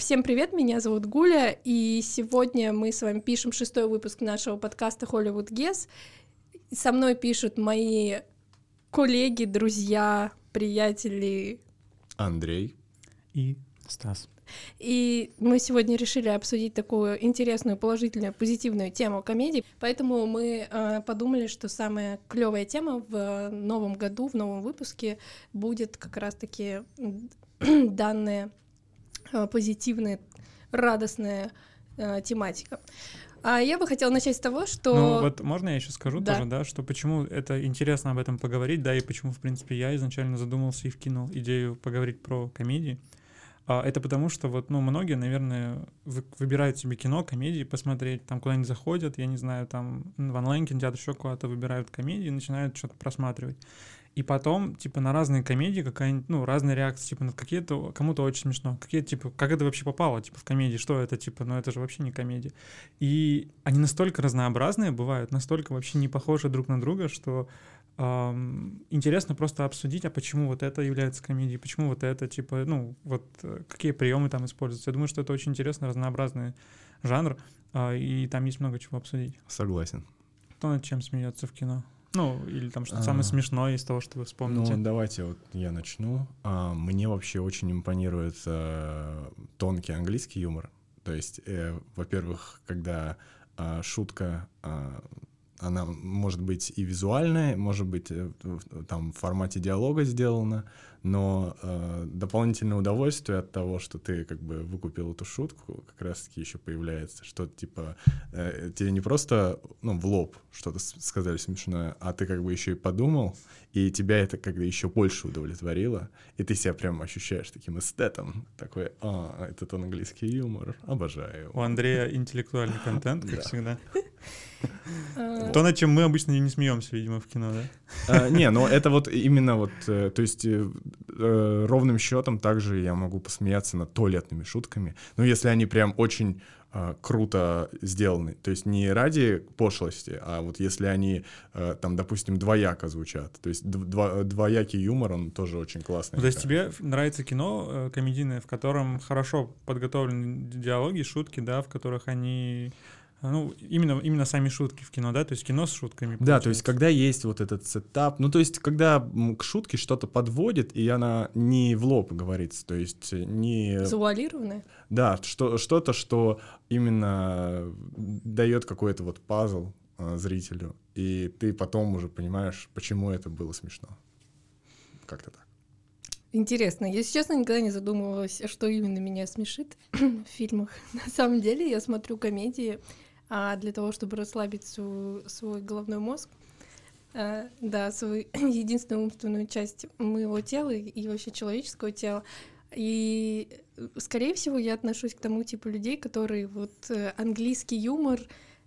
Всем привет, меня зовут Гуля, и сегодня мы с вами пишем шестой выпуск нашего подкаста Hollywood Guess. Со мной пишут мои коллеги, друзья, приятели. Андрей. И Стас. И мы сегодня решили обсудить такую интересную, положительную, позитивную тему комедии. Поэтому мы э, подумали, что самая клевая тема в новом году, в новом выпуске будет как раз-таки данная позитивная, радостная э, тематика. А я бы хотела начать с того, что... Ну вот можно я еще скажу Да. тоже, да, что почему это интересно об этом поговорить, да, и почему, в принципе, я изначально задумался и вкинул идею поговорить про комедии. А, это потому что вот, ну, многие, наверное, вы- выбирают себе кино, комедии посмотреть, там куда-нибудь заходят, я не знаю, там в онлайн-кинотеатр еще куда-то выбирают комедии и начинают что-то просматривать. И потом, типа, на разные комедии какая-нибудь, ну, разные реакции, типа, на какие-то, кому-то очень смешно, какие типа, как это вообще попало, типа, в комедии, что это, типа, ну, это же вообще не комедия. И они настолько разнообразные бывают, настолько вообще не похожи друг на друга, что ам, интересно просто обсудить, а почему вот это является комедией, почему вот это, типа, ну, вот э, какие приемы там используются. Я думаю, что это очень интересный, разнообразный жанр, а, и там есть много чего обсудить. Согласен. Кто над чем смеется в кино? Ну, или там что-то А. самое смешное из того, что вы вспомните. Ну, давайте вот я начну. А, мне вообще очень импонирует э, тонкий английский юмор. То есть, э, во-первых, когда а, шутка, а, она может быть и визуальная, может быть э, в- там в формате диалога сделана, но э, дополнительное удовольствие от того, что ты как бы выкупил эту шутку, как раз-таки еще появляется, что типа э, тебе не просто ну, в лоб что-то сказали смешное, а ты как бы еще и подумал, и тебя это как бы еще больше удовлетворило, и ты себя прям ощущаешь таким эстетом, такой, а, это тот английский юмор, обожаю. У Андрея интеллектуальный контент, как Да. всегда. э, То, над чем мы обычно не смеемся, видимо, в кино, да? А, Не, ну это вот именно вот, э, то есть э, ровным счетом также я могу посмеяться над туалетными шутками, ну если они прям очень а, круто сделаны, то есть не ради пошлости, а вот если они э, там, допустим, двояко звучат, то есть дв- два- двоякий юмор, он тоже очень классный. Ну, то есть тебе нравится кино э, комедийное, в котором хорошо подготовлены ди- диалоги, шутки, да, в которых они... Ну, именно, именно сами шутки в кино, да? То есть кино с шутками. Да, то есть получается. когда есть вот этот сетап, ну то есть когда к шутке что-то подводит, и она не в лоб говорится, то есть не... завуалированная. Да, что, что-то, что именно дает какой-то вот пазл а, зрителю, и ты потом уже понимаешь, почему это было смешно. Как-то так. Интересно, если честно, никогда не задумывалась, что именно меня смешит в фильмах. На самом деле я смотрю комедии а, для того, чтобы расслабить свой, свой головной мозг. А, да, свою единственную умственную часть моего тела и вообще человеческого тела. И, э, скорее всего, я отношусь к тому типу людей, которые вот э, английский юмор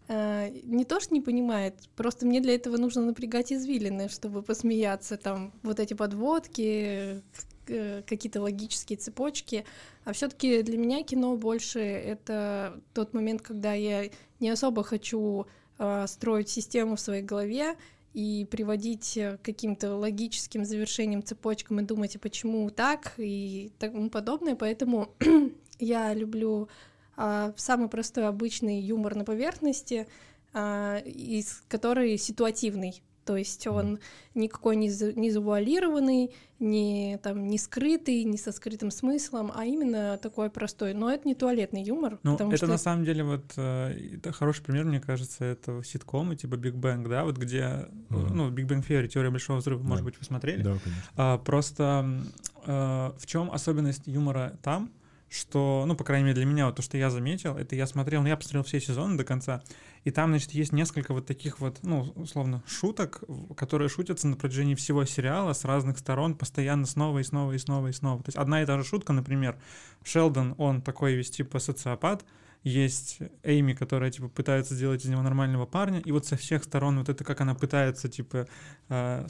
э, не то что не понимает, просто мне для этого нужно напрягать извилины, чтобы посмеяться. Там вот эти подводки, э, какие-то логические цепочки. А все-таки для меня кино больше это тот момент, когда я не особо хочу э, строить систему в своей голове и приводить э, к каким-то логическим завершениям, цепочкам и думать, а почему так и тому подобное. Поэтому я люблю а, самый простой обычный юмор на поверхности, а, из который ситуативный. То есть он никакой не, за- не завуалированный, не, там, не скрытый, не со скрытым смыслом, а именно такой простой. Но это не туалетный юмор. Ну, это что на самом деле вот э, это хороший пример, мне кажется, это ситкомы типа Big Bang, да, вот где, э, Мгм. ну, Big Bang Theory, теория большого взрыва, может Да. быть, вы смотрели? Да, конечно. А, просто э, в чем особенность юмора там, что, ну, по крайней мере, для меня, вот то, что я заметил, это я смотрел, ну, я посмотрел все сезоны до конца, и там, значит, есть несколько вот таких вот, ну, условно, шуток, которые шутятся на протяжении всего сериала с разных сторон, постоянно снова и снова и снова и снова. То есть одна и та же шутка, например, Шелдон, он такой весь типа социопат, есть Эйми, которая, типа, пытается сделать из него нормального парня, и вот со всех сторон вот это, как она пытается, типа, э,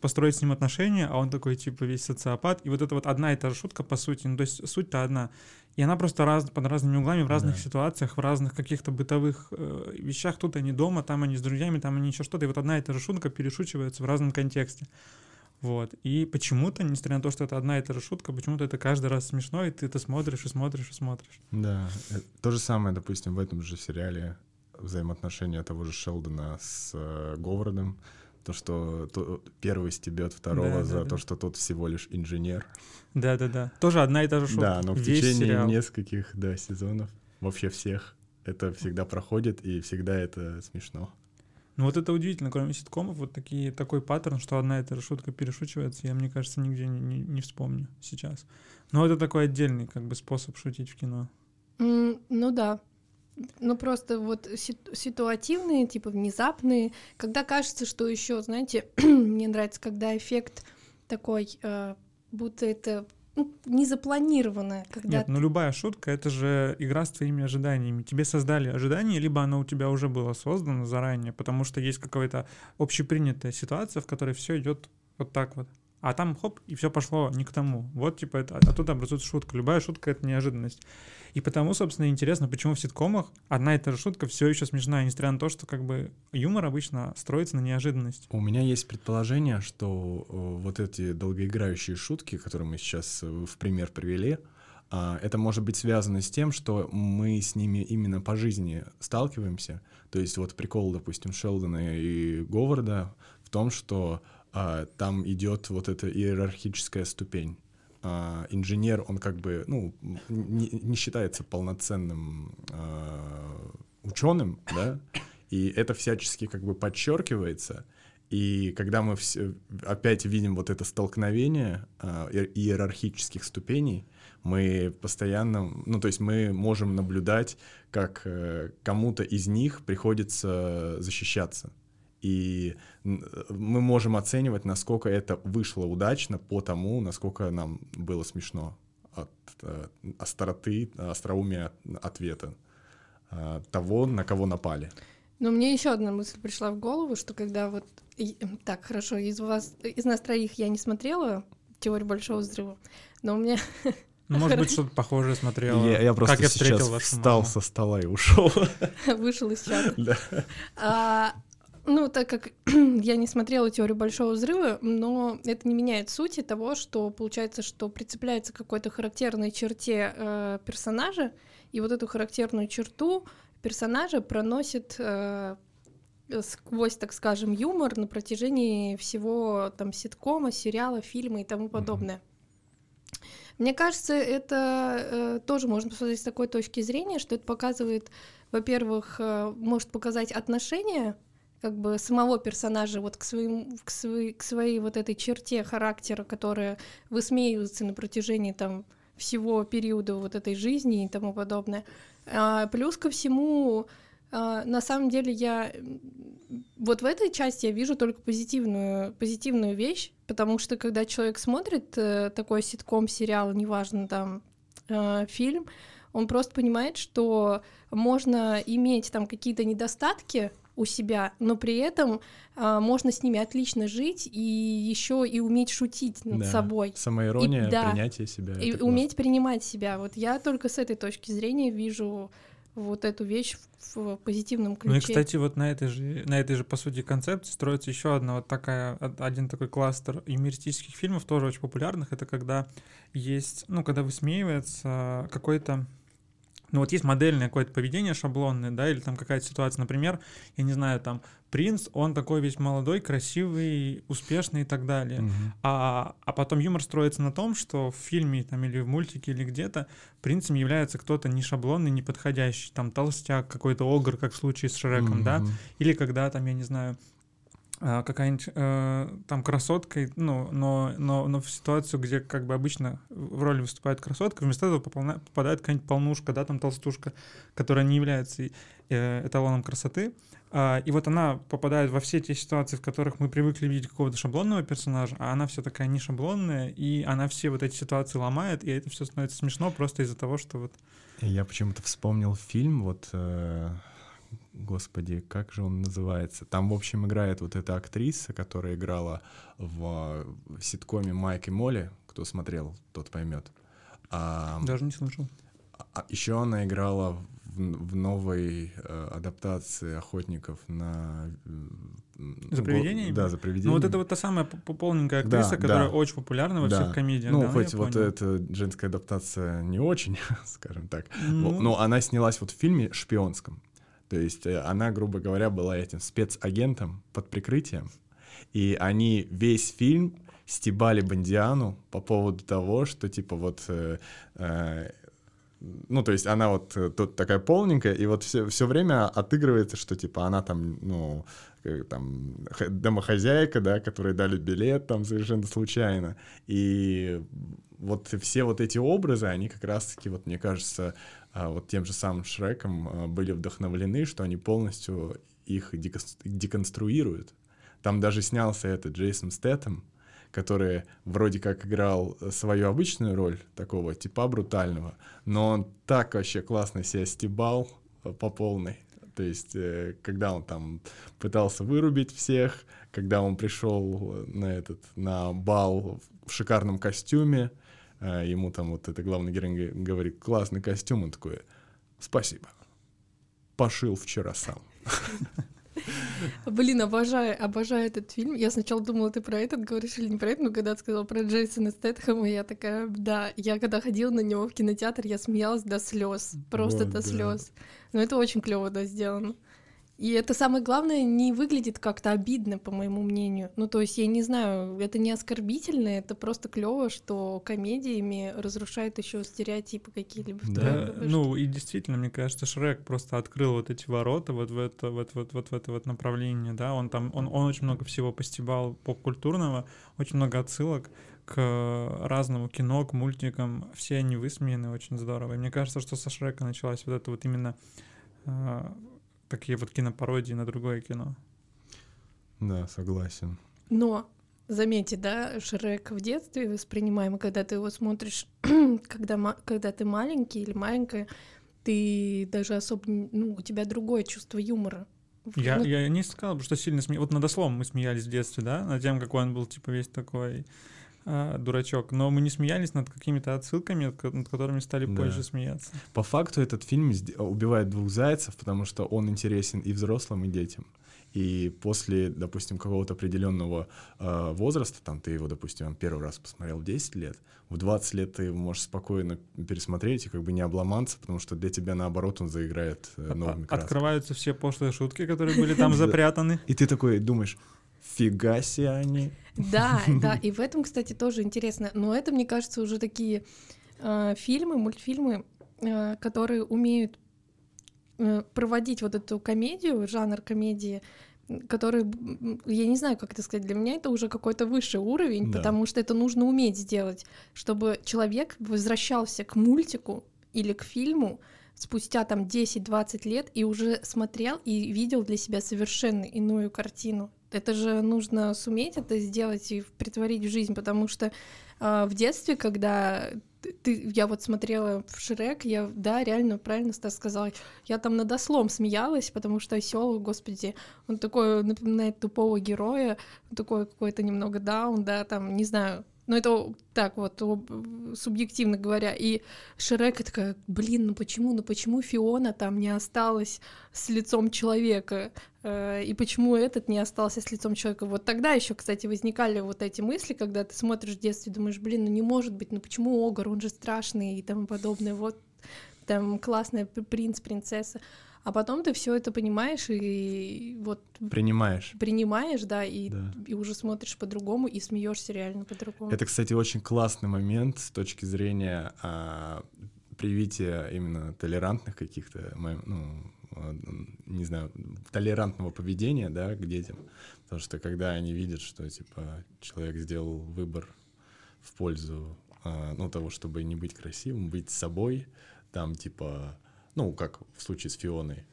построить с ним отношения, а он такой, типа, весь социопат, и вот это вот одна и та же шутка, по сути, ну, то есть суть-то одна. И она просто раз, под разными углами, в разных Да. ситуациях, в разных каких-то бытовых э, вещах. Тут они дома, там они с друзьями, там они еще что-то. И вот одна и та же шутка перешучивается в разном контексте. Вот. И почему-то, несмотря на то, что это одна и та же шутка, почему-то это каждый раз смешно, и ты это смотришь и смотришь и смотришь. Да. э, То же самое, допустим, в этом же сериале взаимоотношения того же Шелдона с э, Говардом. То, что то- первый стебет второго Да, да, за да. то, что тот всего лишь инженер. Да-да-да. Тоже одна и та же шутка. Да, но в Весь течение сериал. нескольких да, сезонов, вообще всех, это всегда проходит, и всегда это смешно. Ну вот это удивительно, кроме ситкомов, вот такие, такой паттерн, что одна и та же шутка перешучивается, я, мне кажется, нигде не, не, не вспомню сейчас. Но это такой отдельный как бы способ шутить в кино. М, Ну да. Ну просто вот сит- ситуативные, типа внезапные, когда кажется, что еще, знаете, мне нравится, когда эффект такой, э, будто это ну, не запланированное, когда Нет, ну любая шутка — это же игра с твоими ожиданиями. Тебе создали ожидание, либо оно у тебя уже было создано заранее, потому что есть какая-то общепринятая ситуация, в которой все идет вот так вот. А там хоп, и все пошло не к тому. Вот, типа, это, оттуда образуется шутка. Любая шутка — это неожиданность. И потому, собственно, интересно, почему в ситкомах одна и та же шутка все еще смешная, несмотря на то, что как бы юмор обычно строится на неожиданности. У меня есть предположение, что э, вот эти долгоиграющие шутки, которые мы сейчас э, в пример привели, а, это может быть связано с тем, что мы с ними именно по жизни сталкиваемся. То есть вот прикол, допустим, Шелдона и Говарда в том, что а, там идет вот эта иерархическая ступень. А, инженер, он как бы, ну, не, не считается полноценным ученым, да, и это всячески как бы подчеркивается. И когда мы все, опять видим вот это столкновение а, иер- иерархических ступеней, мы постоянно, ну то есть мы можем наблюдать, как э, кому-то из них приходится защищаться. И н- мы можем оценивать, насколько это вышло удачно по тому, насколько нам было смешно от э, остроты, остроумия ответа э, того, на кого напали. Но мне еще одна мысль пришла в голову, что когда вот... Так, хорошо, из вас, из нас троих я не смотрела теорию большого взрыва, но у меня Ну, может быть, что-то похожее смотрела. Я, я просто как я встретил сейчас вашу встал маму. со стола и ушел. вышел из чата. Да. А, ну, так как я не смотрела теорию большого взрыва, но это не меняет сути того, что получается, что прицепляется к какой-то характерной черте э, персонажа, и вот эту характерную черту персонажа проносит э, сквозь, так скажем, юмор на протяжении всего там ситкома, сериала, фильма и тому подобное. Мне кажется, это э, тоже можно посмотреть с такой точки зрения, что это показывает, во-первых, э, может показать отношение как бы самого персонажа вот к своим к своей, к своей вот этой черте характера, которая высмеивается на протяжении там всего периода вот этой жизни и тому подобное. А, плюс ко всему, а, на самом деле я вот в этой части я вижу только позитивную позитивную вещь, потому что когда человек смотрит э, такой ситком, сериал, неважно там э, фильм, он просто понимает, что можно иметь там какие-то недостатки у себя, но при этом а, можно с ними отлично жить и еще и уметь шутить над Да. собой. Самоирония, И- да. принятие себя. И уметь принимать себя. Вот я только с этой точки зрения вижу вот эту вещь в, в позитивном ключе. Ну и, кстати, вот на этой же, на этой же, по сути, концепции строится еще одна вот такая, од- один такой кластер юмористических фильмов, тоже очень популярных. Это когда есть, ну, когда высмеивается какой-то ну вот есть модельное какое-то поведение шаблонное, да, или там какая-то ситуация, например, я не знаю, там принц, он такой весь молодой, красивый, успешный и так далее. Мгм. А, а потом юмор строится на том, что в фильме там, или в мультике или где-то принцем является кто-то не шаблонный, не подходящий, там толстяк, какой-то огр, как в случае с Шреком, да, Мгм. или когда там, я не знаю, какая-нибудь э, там красотка, ну, но, но, но в ситуацию, где как бы обычно в роли выступает красотка, вместо этого попадает какая-нибудь полнушка, да, там толстушка, которая не является э, эталоном красоты. А, и вот она попадает во все те ситуации, в которых мы привыкли видеть какого-то шаблонного персонажа, а она все такая не шаблонная, и она все вот эти ситуации ломает, и это все становится смешно просто из-за того, что вот Я почему-то вспомнил фильм, вот, э, господи, как же он называется? Там, в общем, играет вот эта актриса, которая играла в, в ситкоме Майк и Молли. Кто смотрел, тот поймет. А, даже не слышал. еще она играла в, в новой э, адаптации охотников на э, За привидениями? Да, за привидениями. Ну вот это вот та самая п- полненькая актриса, Да, которая да. очень популярна во Да. всех комедиях. Ну, да, хоть вот понял. эта женская адаптация не очень, скажем так. Ну, Но она снялась вот в фильме шпионском. То есть э, она, грубо говоря, была этим спецагентом под прикрытием. И они весь фильм стебали Бондиану по поводу того, что типа вот... э, э, ну, то есть она вот э, тут такая полненькая, и вот все, все время отыгрывается, что типа она там, ну, там, домохозяйка, да, которой дали билет там совершенно случайно. И вот все вот эти образы, они как раз-таки, вот мне кажется, а, вот тем же самым Шреком а, были вдохновлены, что они полностью их деконс- деконструируют. Там даже снялся этот Джейсон Стэттем, который вроде как играл свою обычную роль такого типа брутального, но он так вообще классно себя стебал э, по полной. То есть, э, когда он там пытался вырубить всех, когда он пришел на этот на бал в шикарном костюме, ему там вот это главный герой г- говорит классный костюм, он такой спасибо, пошил вчера сам. Блин, обожаю, обожаю этот фильм. Я сначала думала, ты про этот говоришь или не про этот, но когда ты сказала про Джейсона Стэтхэма, я такая, да, я когда ходила на него в кинотеатр, я смеялась до слез, просто Вот, до да. слез. Но это очень клево, да, сделано. И это самое главное, не выглядит как-то обидно, по моему мнению. Ну, то есть, я не знаю, это не оскорбительно, это просто клево, что комедиями разрушают еще стереотипы какие-либо. Да, ну и действительно, мне кажется, Шрек просто открыл вот эти ворота вот в это вот, вот, вот в это вот направление, да, он там, он, он очень много всего постебал поп-культурного, очень много отсылок к разному кино, к мультикам, все они высмеяны очень здорово. И мне кажется, что со Шрека началась вот это вот именно а, такие вот кинопародии на другое кино. Да, согласен. Но заметьте, да, Шрек в детстве воспринимаемый, когда ты его смотришь, когда, ма- когда ты маленький или маленькая, ты даже особо, ну, у тебя другое чувство юмора. Я, Ну, я не сказал бы, что сильно смеялись. Вот над ослом мы смеялись в детстве, да, над тем, какой он был, типа, весь такой а, дурачок. Но мы не смеялись над какими-то отсылками, над ко- над которыми стали Да. позже смеяться. По факту этот фильм убивает двух зайцев, потому что он интересен и взрослым, и детям. И после, допустим, какого-то определенного э, возраста, там ты его, допустим, первый раз посмотрел в 10 лет, в 20 лет ты его можешь спокойно пересмотреть и как бы не обломаться, потому что для тебя, наоборот, он заиграет э, А- новыми красками. Открываются все пошлые шутки, которые были там запрятаны. И ты такой думаешь, фига себе они. Да, да, и в этом, кстати, тоже интересно. Но это, мне кажется, уже такие э, фильмы, мультфильмы, э, которые умеют э, проводить вот эту комедию, жанр комедии, который, я не знаю, как это сказать, для меня это уже какой-то высший уровень, Да. потому что это нужно уметь сделать, чтобы человек возвращался к мультику или к фильму спустя там 10-20 лет и уже смотрел и видел для себя совершенно иную картину. Это же нужно суметь это сделать и притворить в жизнь, потому что а, в детстве, когда ты- я вот смотрела в Шрек, я, да, реально правильно Стас сказал, я там над ослом смеялась, потому что осел, господи, он такой напоминает тупого героя, такой какой-то немного даун, да, там, не знаю, но это так вот, об- субъективно говоря. И Шрек такая, блин, ну почему, ну почему Фиона там не осталась с лицом человека? Э, И почему этот не остался с лицом человека? Вот тогда еще, кстати, возникали вот эти мысли, когда ты смотришь в детстве, думаешь, блин, ну не может быть, ну почему Огар, он же страшный и тому подобное. Вот там классный п- принц, принцесса. А потом ты все это понимаешь и вот Принимаешь. принимаешь, да, и, Да. и уже смотришь по-другому и смеешься реально по-другому. Это, кстати, очень классный момент с точки зрения а, привития именно толерантных каких-то, ну, а, не знаю, толерантного поведения, да, к детям. Потому что когда они видят, что, типа, человек сделал выбор в пользу, а, ну, того, чтобы не быть красивым, быть собой, там, типа, ну, как в случае с Фионой,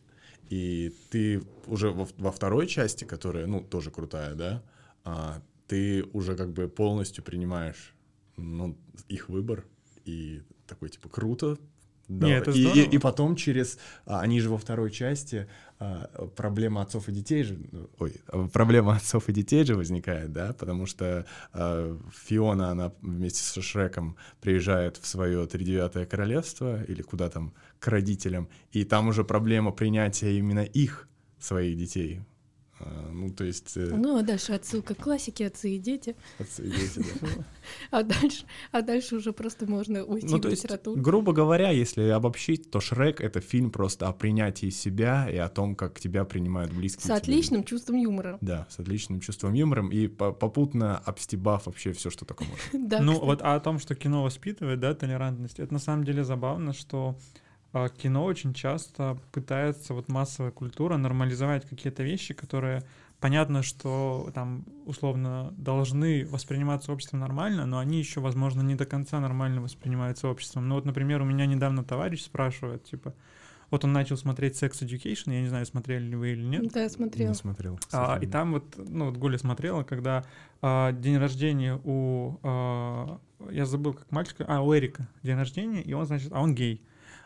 и ты уже во, во второй части, которая, ну, тоже крутая, да, а, ты уже как бы полностью принимаешь, ну, их выбор, и такой, типа, круто, Да, Не, это и, и, здорово. и потом через... а, Они же во второй части а, проблема отцов и детей же... ну, Ой, проблема отцов и детей же возникает, да, потому что а, Фиона, она вместе со Шреком приезжает в свое тридевятое королевство или куда там, к родителям, и там уже проблема принятия именно их, своих детей. А, Ну, то есть... э, Ну, а дальше отсылка к классике «Отцы и дети». отцы и дети, да. А дальше, а дальше уже просто можно уйти Ну, в то есть, литературу. грубо говоря, если обобщить, то Шрек — это фильм просто о принятии себя и о том, как тебя принимают близкие С тебе отличным чувством юмора. Да, с отличным чувством юмором и по- попутно обстебав вообще все, что только можно. Да, ну, кстати. вот а о том, что кино воспитывает, да, толерантность, это на самом деле забавно, что кино очень часто пытается, вот массовая культура, нормализовать какие-то вещи, которые понятно, что там условно должны восприниматься обществом нормально, но они еще, возможно, не до конца нормально воспринимаются обществом. Ну вот, например, у меня недавно товарищ спрашивает, типа, вот он начал смотреть Sex Education, я не знаю, смотрели ли вы или нет. Да, я смотрела. Не смотрел. А, и там вот, ну, вот Гуля смотрела, когда а, день рождения у, а, я забыл, как мальчика, а, у Эрика день рождения, и он, значит, а он гей.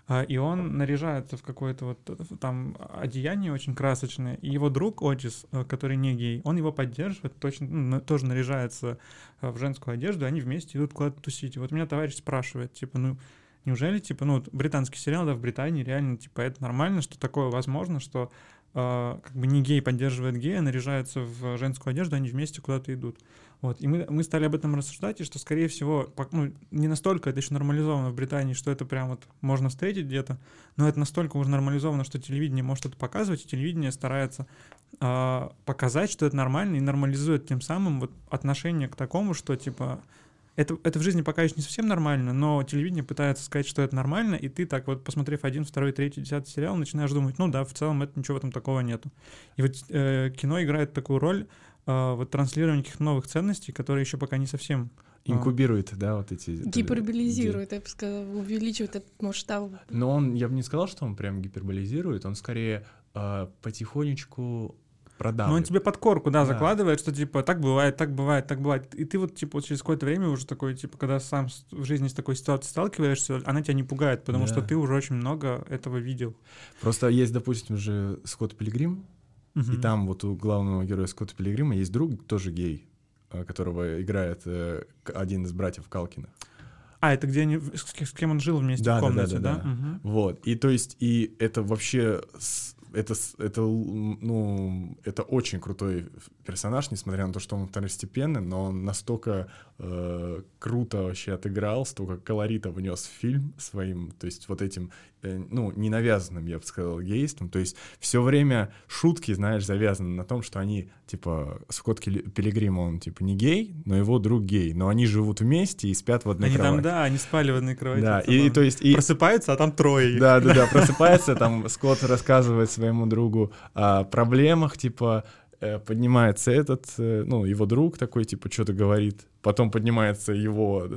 А, и он наряжается в какое-то вот э, там одеяние очень красочное, и его друг Отис, э, который не гей, он его поддерживает, точно, ну, тоже наряжается э, в женскую одежду, и они вместе идут куда-то тусить. Вот меня товарищ спрашивает, типа, ну, неужели, типа, ну, вот британский сериал, да, в Британии реально, типа, это нормально, что такое возможно, что э, как бы не гей поддерживает гея, наряжается в женскую одежду, они вместе куда-то идут. Вот. И мы, мы стали об этом рассуждать, и что, скорее всего, ну, не настолько это еще нормализовано в Британии, что это прям вот можно встретить где-то, но это настолько уже нормализовано, что телевидение может это показывать, и телевидение старается а, показать, что это нормально, и нормализует тем самым вот отношение к такому, что типа это, это в жизни пока еще не совсем нормально, но телевидение пытается сказать, что это нормально, и ты так вот, посмотрев один, второй, третий, десятый сериал, начинаешь думать, ну да, в целом это ничего в этом такого нету. И вот э, кино играет такую роль э, вот транслирования каких-то новых ценностей, которые еще пока не совсем Инкубирует, да, вот эти... Гиперболизирует, я бы сказала, увеличивает этот масштаб. Но он, я бы не сказал, что он прям гиперболизирует, он скорее а, потихонечку Ну, продавливает. он тебе под корку, да, Да. закладывает, что типа так бывает, так бывает, так бывает. И ты вот типа вот через какое-то время уже такой, типа, когда сам в жизни с такой ситуацией сталкиваешься, она тебя не пугает, потому Да. что ты уже очень много этого видел. Просто есть, допустим, же Скотт Пилигрим, и Мгм. там вот у главного героя Скотта Пилигрима есть друг, тоже гей, а, которого играет э, один из братьев Калкина. А, это где они, с, с кем он жил вместе Да, в да, да, комнате, да, да? да. Мгм. Вот, и то есть, и это вообще, это, это, ну, это очень крутой персонаж, несмотря на то, что он второстепенный, но он настолько э, круто вообще отыграл, столько колорита внес в фильм своим, то есть вот этим, э, ну, ненавязанным, я бы сказал, гейством, то есть все время шутки, знаешь, завязаны на том, что они, типа, Скотт Пилигрим, он, типа, не гей, но его друг гей, но они живут вместе и спят в одной Они там, кровати. да, они спали в одной кровати. Да, и, то есть... И, Просыпаются, а там трое да, да, да, просыпается, там Скотт рассказывает своему другу о проблемах, типа, поднимается этот, э, ну, его друг такой, типа, что-то говорит, потом поднимается его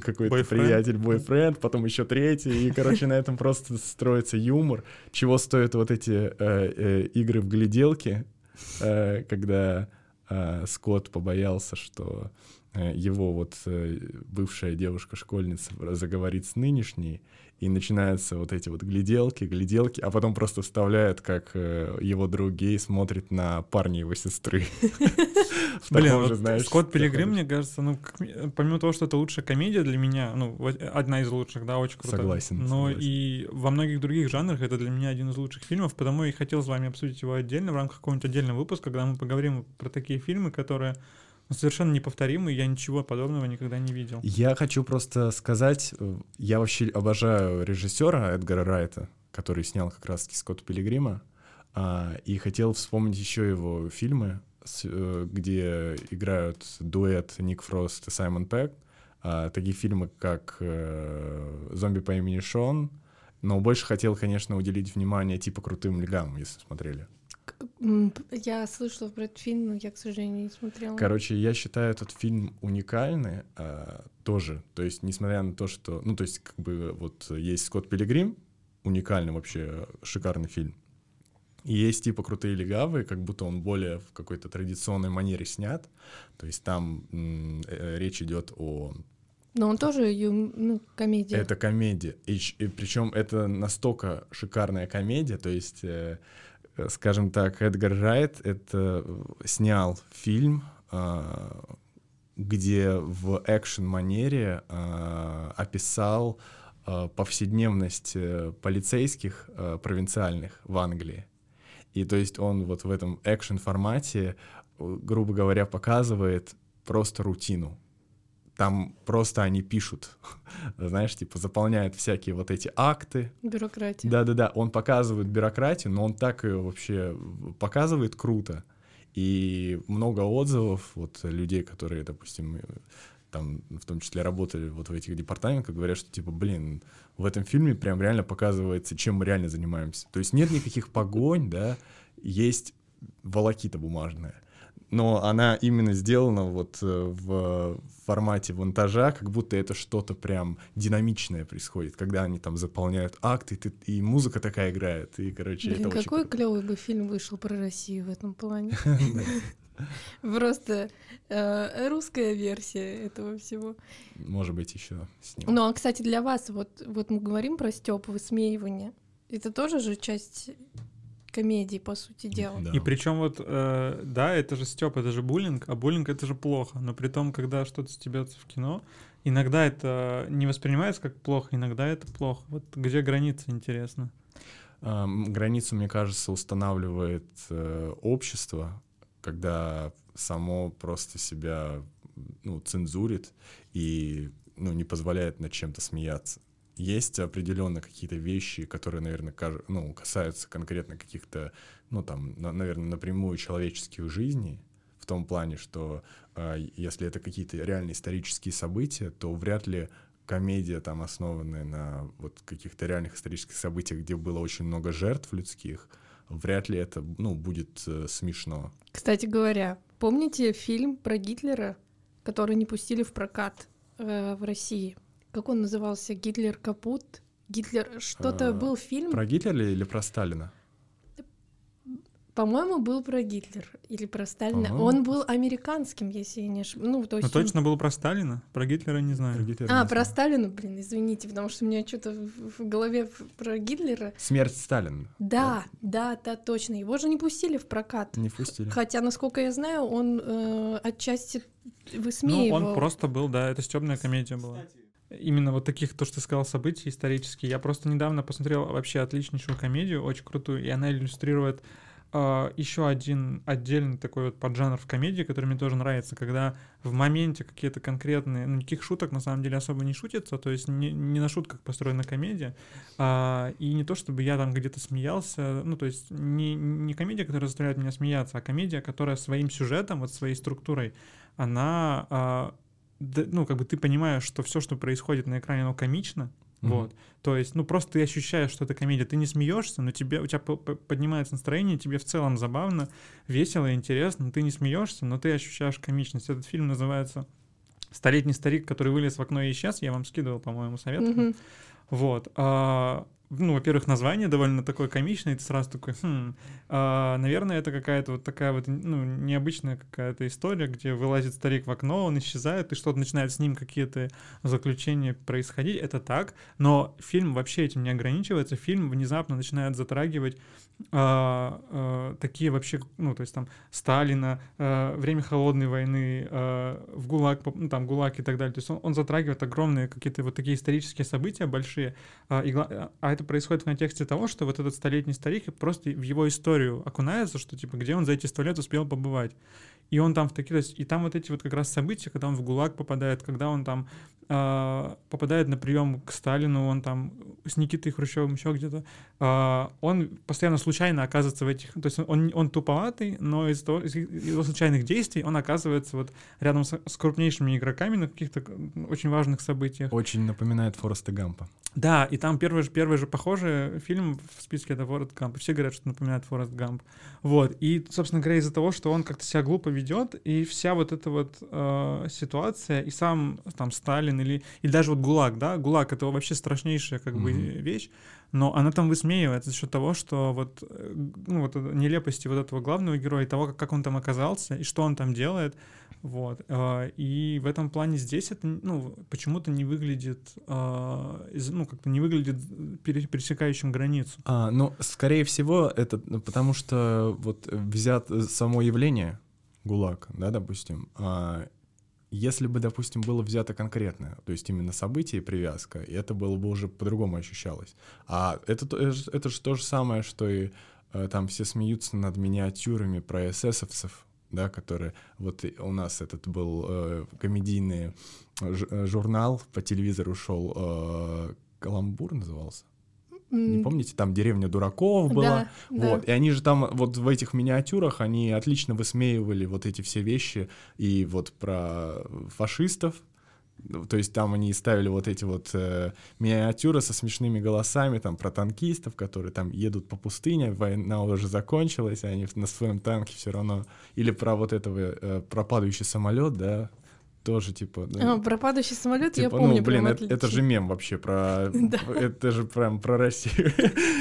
какой-то приятель, бойфренд, потом еще третий, и, короче, на этом просто строится юмор, чего стоят вот эти э, э, игры в гляделки, э, когда э, Скотт побоялся, что э, его вот э, бывшая девушка-школьница заговорит с нынешней, и начинаются вот эти вот гляделки, гляделки, а потом просто вставляют, как э, его друг гей смотрит на парня его сестры. Блин, Скотт Пилигрим, мне кажется, ну, как ми- помимо того, что это лучшая комедия для меня, ну, вот одна из лучших, да, очень круто. Согласен, Но согласен. и во многих других жанрах это для меня один из лучших фильмов, потому и хотел с вами обсудить его отдельно в рамках какого-нибудь отдельного выпуска, когда мы поговорим про такие фильмы, которые совершенно неповторимы, и я ничего подобного никогда не видел. Я хочу просто сказать, э, я вообще обожаю режиссера Эдгара Райта, который снял как раз-таки Скотта Пилигрима, а, и хотел вспомнить еще его фильмы, э, где играют дуэт Ник Фрост и Саймон Пэк. А, Такие фильмы, как э, «Зомби по имени Шон», но больше хотел, конечно, уделить внимание типа «Крутым легам», если смотрели. Я слышала про этот фильм, но я, к сожалению, не смотрела. Короче, я считаю этот фильм уникальный а, тоже. То есть, несмотря на то, что... Ну, то есть, как бы вот есть Скотт Пилигрим, уникальный вообще, шикарный фильм. И есть типа крутые легавые, как будто он более в какой-то традиционной манере снят. То есть там м, э, речь идет о Но он тоже ю- ну, комедия. Это комедия. И, и причем это настолько шикарная комедия, то есть, э, скажем так, Эдгар Райт это снял фильм, э, где в экшен-манере э, описал э, повседневность э, полицейских э, провинциальных в Англии. И то есть он вот в этом экшен-формате, э, грубо говоря, показывает просто рутину там просто они пишут, знаешь, типа заполняют всякие вот эти акты. Бюрократия. Да-да-да, он показывает бюрократию, но он так ее вообще показывает круто. И много отзывов вот людей, которые, допустим, там в том числе работали вот в этих департаментах, говорят, что типа, блин, в этом фильме прям реально показывается, чем мы реально занимаемся. То есть нет никаких погонь, да, есть волокита бумажная но она именно сделана вот э, в формате монтажа, как будто это что-то прям динамичное происходит, когда они там заполняют акты, и, и музыка такая играет, и, короче, Блин, это какой очень... клевый бы фильм вышел про Россию в этом плане. Просто э, русская версия этого всего. Может быть, еще с ним. Ну, а, кстати, для вас, вот, вот мы говорим про Степ, высмеивание. Это тоже же часть комедии, по сути дела. Да. И причем вот, э, да, это же Степ, это же буллинг, а буллинг это же плохо. Но при том, когда что-то стебется в кино, иногда это не воспринимается как плохо, иногда это плохо. Вот где граница, интересно? Эм, границу, мне кажется, устанавливает э, общество, когда само просто себя ну, цензурит и ну, не позволяет над чем-то смеяться есть определенно какие-то вещи, которые, наверное, ну, касаются конкретно каких-то, ну, там, на, наверное, напрямую человеческих жизней, в том плане, что э, если это какие-то реальные исторические события, то вряд ли комедия, там, основанная на вот каких-то реальных исторических событиях, где было очень много жертв людских, вряд ли это, ну, будет э, смешно. Кстати говоря, помните фильм про Гитлера, который не пустили в прокат э, в России? Как он назывался, Гитлер капут, Гитлер, что-то а, был фильм. Про Гитлера или про Сталина? По-моему, был про Гитлер или про Сталина. Ага. Он был американским, если я не ошибаюсь. Ну, то есть Но он... точно был про Сталина? Про Гитлера не знаю. Про Гитлера а, про Сталина, блин, извините, потому что у меня что-то в голове про Гитлера. Смерть Сталина. Да, да, да, да, точно. Его же не пустили в прокат. Не пустили. Хотя, насколько я знаю, он э, отчасти высмеивал. Ну, он просто был, да, это стебная комедия была. Кстати, именно вот таких, то, что ты сказал, событий исторических. Я просто недавно посмотрел вообще отличнейшую комедию, очень крутую, и она иллюстрирует э, а, еще один отдельный такой вот поджанр в комедии, который мне тоже нравится, когда в моменте какие-то конкретные, ну, никаких шуток на самом деле особо не шутится, то есть не, не на шутках построена комедия, а, и не то, чтобы я там где-то смеялся, ну, то есть не, не комедия, которая заставляет меня смеяться, а комедия, которая своим сюжетом, вот своей структурой, она а, ну, как бы ты понимаешь, что все, что происходит на экране, оно комично, Mm-hmm. Вот. То есть, ну, просто ты ощущаешь, что это комедия. Ты не смеешься, но тебе, у тебя поднимается настроение, тебе в целом забавно, весело, интересно. Ты не смеешься, но ты ощущаешь комичность. Этот фильм называется «Столетний старик, который вылез в окно и исчез». Я вам скидывал, по-моему, совет. Mm-hmm. Вот. А, ну, во-первых, название довольно такое комичное, и ты сразу такой, хм, а, наверное, это какая-то вот такая вот, ну, необычная какая-то история, где вылазит старик в окно, он исчезает, и что-то начинает с ним какие-то заключения происходить, это так, но фильм вообще этим не ограничивается, фильм внезапно начинает затрагивать а, а, такие вообще, ну, то есть там Сталина, а, время холодной войны, а, в ГУЛАГ, ну, там ГУЛАГ и так далее, то есть он, он затрагивает огромные какие-то вот такие исторические события большие, а, и, а это происходит в контексте того, что вот этот столетний старик просто в его историю окунается, что типа где он за эти сто лет успел побывать. И он там в такие, то есть, и там вот эти вот как раз события, когда он в ГУЛАГ попадает, когда он там э, попадает на прием к Сталину, он там с Никитой Хрущевым еще где-то, э, он постоянно случайно оказывается в этих, то есть он, он туповатый, но из, того, из его случайных действий он оказывается вот рядом с, с крупнейшими игроками на каких-то очень важных событиях. Очень напоминает Фореста Гампа. Да, и там первый же, первый же похожий фильм в списке — это Форест Гамп. Все говорят, что напоминает Форест Гамп. Вот. И, собственно говоря, из-за того, что он как-то себя глупо ведет, и вся вот эта вот э, ситуация, и сам там Сталин или, или даже вот ГУЛАГ, да, ГУЛАГ — это вообще страшнейшая как mm-hmm. бы вещь, но она там высмеивается за счет того, что вот, э, ну, вот нелепости вот этого главного героя, того, как, как он там оказался, и что он там делает, Вот. а, И в этом плане здесь это, ну, почему-то не выглядит, из- ну, как-то не выглядит пере- пересекающим границу. А, ну, скорее всего, это ну, потому что вот взят э, само явление ГУЛАГ, да, допустим, а, если бы, допустим, было взято конкретное, то есть именно событие и привязка, это было бы уже по-другому ощущалось. А это, то- это, же то же самое, что и э, там все смеются над миниатюрами про эсэсовцев, да, которые... Вот у нас этот был э, комедийный э, журнал, по телевизору шел э, «Каламбур» назывался. Не помните, там деревня дураков была. Да, да. Вот. И они же там вот в этих миниатюрах, они отлично высмеивали вот эти все вещи и вот про фашистов. То есть там они ставили вот эти вот э, миниатюры со смешными голосами, там про танкистов, которые там едут по пустыне, война уже закончилась, а они на своем танке все равно. Или про вот этого, э, про падающий самолет, да, тоже типа... ну, А, про падающий самолет я Типа, помню. ну, блин, это, это же мем вообще про... Да. Это же прям про Россию.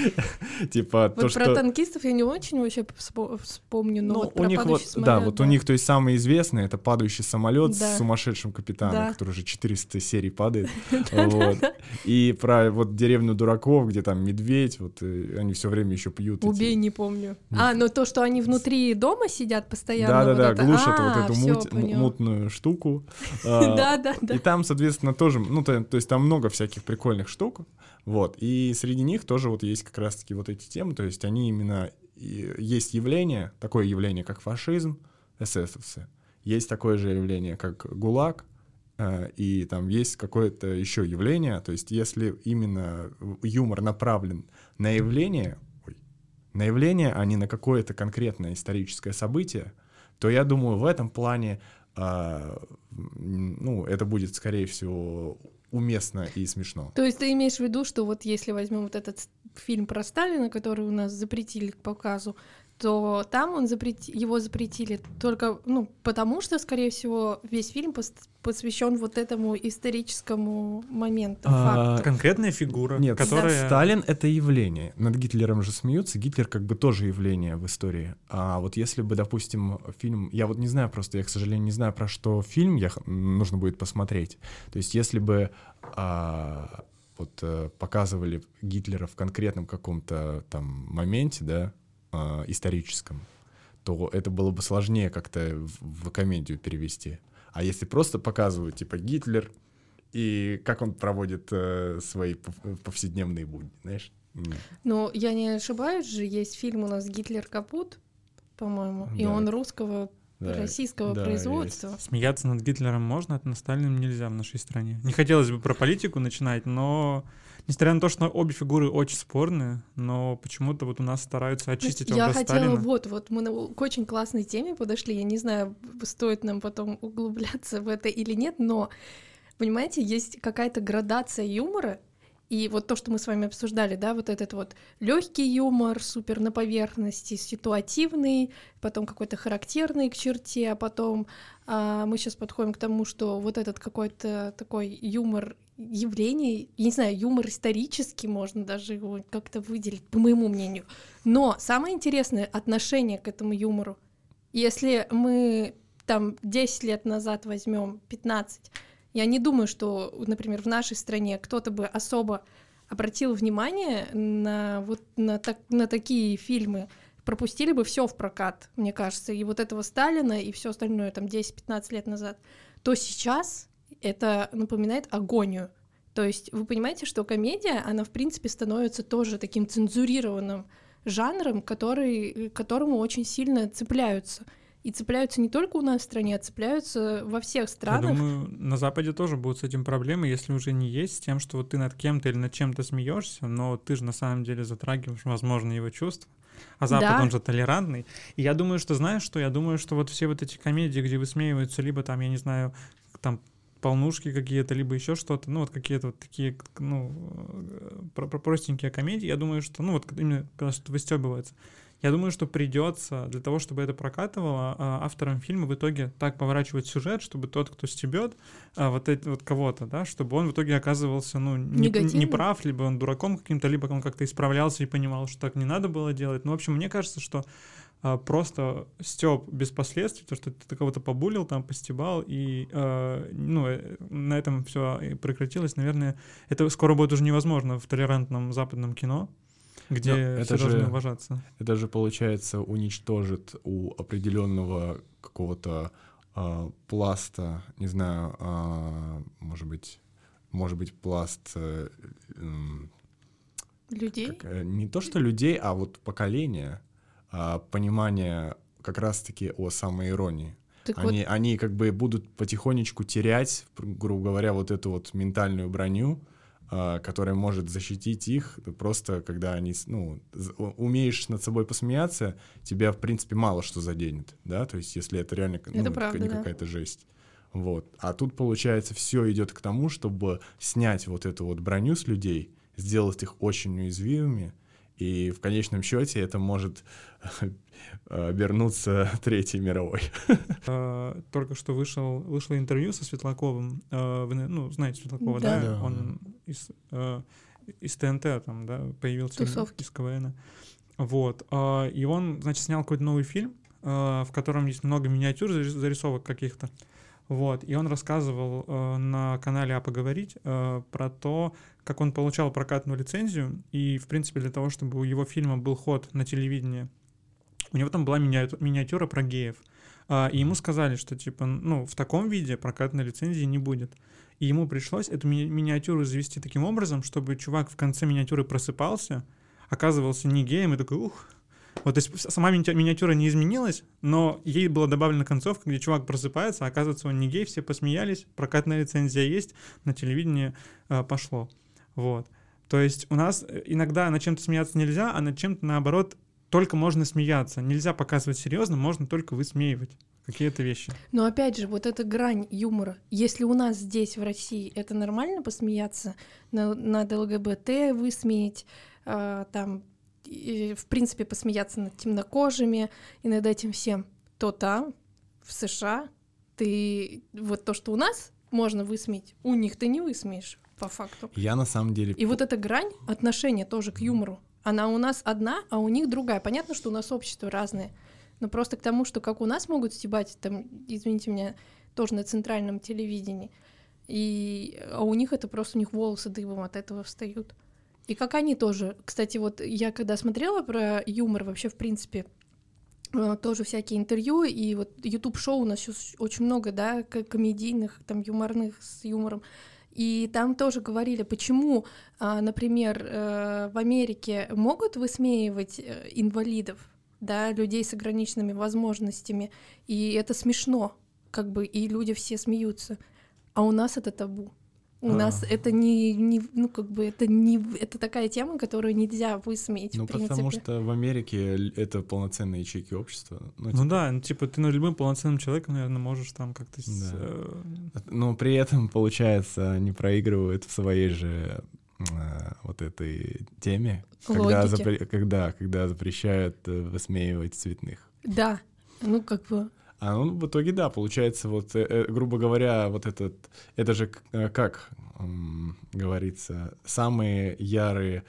Типа то, Вот про что... танкистов я не очень вообще вспо- вспомню, но Ну, у них вот, да, вот у них, то есть, самый известный это падающий самолет Да. с сумасшедшим капитаном, Да. который уже 400 серий падает. И про вот деревню дураков, где там медведь, вот они все время еще пьют. Убей, не помню. А, ну то, что они внутри дома сидят постоянно. Да, да, вот да, глушат А, вот эту мутную штуку. А, Да, да, да. И там, соответственно, тоже, ну, то, то есть там много всяких прикольных штук, вот, и среди них тоже вот есть как раз-таки вот эти темы, то есть они именно, есть явление, такое явление, как фашизм, эсэсовцы, есть такое же явление, как ГУЛАГ, э, и там есть какое-то еще явление, то есть если именно юмор направлен на явление, ой, на явление, а не на какое-то конкретное историческое событие, то я думаю, в этом плане ну, это будет, скорее всего, уместно и смешно. То есть ты имеешь в виду, что вот если возьмем вот этот фильм про Сталина, который у нас запретили к показу, то там он запрети... его запретили только, ну, потому что, скорее всего, весь фильм пос- посвящен вот этому историческому моменту, А, факту. Конкретная фигура, Нет, которая... Сталин — это явление. Над Гитлером же смеются. Гитлер как бы тоже явление в истории. А вот если бы, допустим, фильм... Я вот не знаю просто, я, к сожалению, не знаю, про что фильм я... нужно будет посмотреть. То есть если бы а, вот э, показывали Гитлера в конкретном каком-то там моменте, да, а, историческом, то это было бы сложнее как-то в, в комедию перевести. А если просто показывают, типа, Гитлер, и как он проводит э, свои пов- повседневные будни, знаешь? Ну, я не ошибаюсь же, есть фильм у нас «Гитлер капут», по-моему, и он русского, Да, российского да, производства. Смеяться над Гитлером можно, а над Сталиным нельзя в нашей стране. Не хотелось бы про политику начинать, но несмотря на то, что обе фигуры очень спорные, но почему-то вот у нас стараются очистить Я образ хотела, Сталина. вот, вот мы на- к очень классной теме подошли. Я не знаю, стоит нам потом углубляться в это или нет, но, понимаете, есть какая-то градация юмора, и вот то, что мы с вами обсуждали, да, вот этот вот легкий юмор, супер на поверхности, ситуативный, потом какой-то характерный к черте, а потом а, мы сейчас подходим к тому, что вот этот какой-то такой юмор явлений, я не знаю, юмор исторический, можно даже его как-то выделить, по моему мнению. Но самое интересное отношение к этому юмору. Если мы там 10 лет назад возьмем 15, я не думаю, что, например, в нашей стране кто-то бы особо обратил внимание на вот на, так, на такие фильмы, пропустили бы все в прокат, мне кажется, и вот этого Сталина, и все остальное там 10-15 лет назад, то сейчас это напоминает агонию. То есть вы понимаете, что комедия, она в принципе становится тоже таким цензурированным жанром, который, к которому очень сильно цепляются. И цепляются не только у нас в стране, а цепляются во всех Я странах. думаю, на Западе тоже будут с этим проблемы, если уже не есть, с тем, что вот ты над кем-то или над чем-то смеешься, но ты же на самом деле затрагиваешь, возможно, его чувства. А Запад, Да. он же толерантный. И я думаю, что, знаешь что, я думаю, что вот все вот эти комедии, где высмеиваются, либо там, я не знаю, там полнушки какие-то, либо еще что-то, ну вот какие-то вот такие, ну, э, про- про- простенькие комедии, я думаю, что, ну вот именно когда что-то выстебывается, я думаю, что придется для того, чтобы это прокатывало, а, авторам фильма в итоге так поворачивать сюжет, чтобы тот, кто стебет а, вот эти вот кого-то, да, чтобы он в итоге оказывался, ну, не прав, либо он дураком каким-то, либо он как-то исправлялся и понимал, что так не надо было делать. Ну, в общем, мне кажется, что а, просто степ без последствий, то, что ты кого-то побулил, там, постебал, и, э, ну, э, на этом все прекратилось. Наверное, это скоро будет уже невозможно в толерантном западном кино, где Но все это же- должны уважаться. Это же, получается, уничтожит у определенного какого-то а, пласта, не знаю, а, может быть, может быть, пласт э, м, Людей? как, э, не то что людей, а вот поколения, а, понимание как раз-таки о самоиронии. Так Они, они как бы будут потихонечку терять, грубо говоря, вот эту вот ментальную броню, а, которая может защитить их просто, когда они, ну, умеешь над собой посмеяться, тебя, в принципе, мало что заденет, да, то есть если это реально ну, Это ка- правда, не да. какая-то жесть. Вот. А тут, получается, все идет к тому, чтобы снять вот эту вот броню с людей, сделать их очень уязвимыми, и в конечном счете это может обернуться Третьей мировой. Э, Только что вышел, вышло интервью со Светлаковым. Э, Вы, ну, знаете Светлакова, да? Да. Да. Он из, э, из ТНТ там, да, появился из- Тусовки. из КВН. Вот. а, И он, значит, снял какой-то новый фильм, э, в котором есть много миниатюр, зарис- зарисовок каких-то. Вот. И он рассказывал э, на канале «А поговорить» э, про то, как он получал прокатную лицензию, и, в принципе, для того, чтобы у его фильма был ход на телевидении, у него там была миниатю- миниатюра про геев. А, и ему сказали, что, типа, ну, в таком виде прокатной лицензии не будет. И ему пришлось эту ми- миниатюру завести таким образом, чтобы чувак в конце миниатюры просыпался, оказывался не геем и такой, ух. Вот, то есть сама мини- миниатюра не изменилась, но ей была добавлена концовка, где чувак просыпается, а оказывается, он не гей, все посмеялись, прокатная лицензия есть, на телевидении а, пошло. Вот. То есть у нас э, иногда над чем-то смеяться нельзя, а над чем-то, наоборот, только можно смеяться. Нельзя показывать серьезно, можно только высмеивать какие-то вещи. Но опять же, вот эта грань юмора. Если у нас здесь, в России, это нормально посмеяться, на- над ЛГБТ высмеять, а, там, и, в принципе, посмеяться над темнокожими и над этим всем, то там, в США, ты вот то, что у нас можно высмеять, у них ты не высмеешь, по факту. Я на самом деле... И вот эта грань отношения тоже к юмору, она у нас одна, а у них другая. Понятно, что у нас общество разное, но просто к тому, что как у нас могут стебать, там, извините меня, тоже на центральном телевидении, и, а у них это просто, у них волосы дыбом от этого встают. И как они тоже. Кстати, вот я когда смотрела про юмор вообще, в принципе, э, тоже всякие интервью, и вот YouTube-шоу у нас сейчас очень много, да, комедийных, там, юморных с юмором. И там тоже говорили, почему, а, например, э, в Америке могут высмеивать э, инвалидов, да, людей с ограниченными возможностями, и это смешно, как бы, и люди все смеются. А у нас это табу. У А. нас это не, не, ну, как бы, это не, это такая тема, которую нельзя высмеять, Ну, в принципе. потому что в Америке это полноценные ячейки общества. Ну, Ну типа, да, ну, типа ты над любым полноценным человеком, наверное, можешь там как-то... Да. э, Но при этом, получается, они проигрывают в своей же э, вот этой теме, когда, запре- когда, когда запрещают э, высмеивать цветных. Да, ну, как бы, А ну, в итоге, да, получается, вот, э, э, грубо говоря, вот этот, это же э, как говорится, самые ярые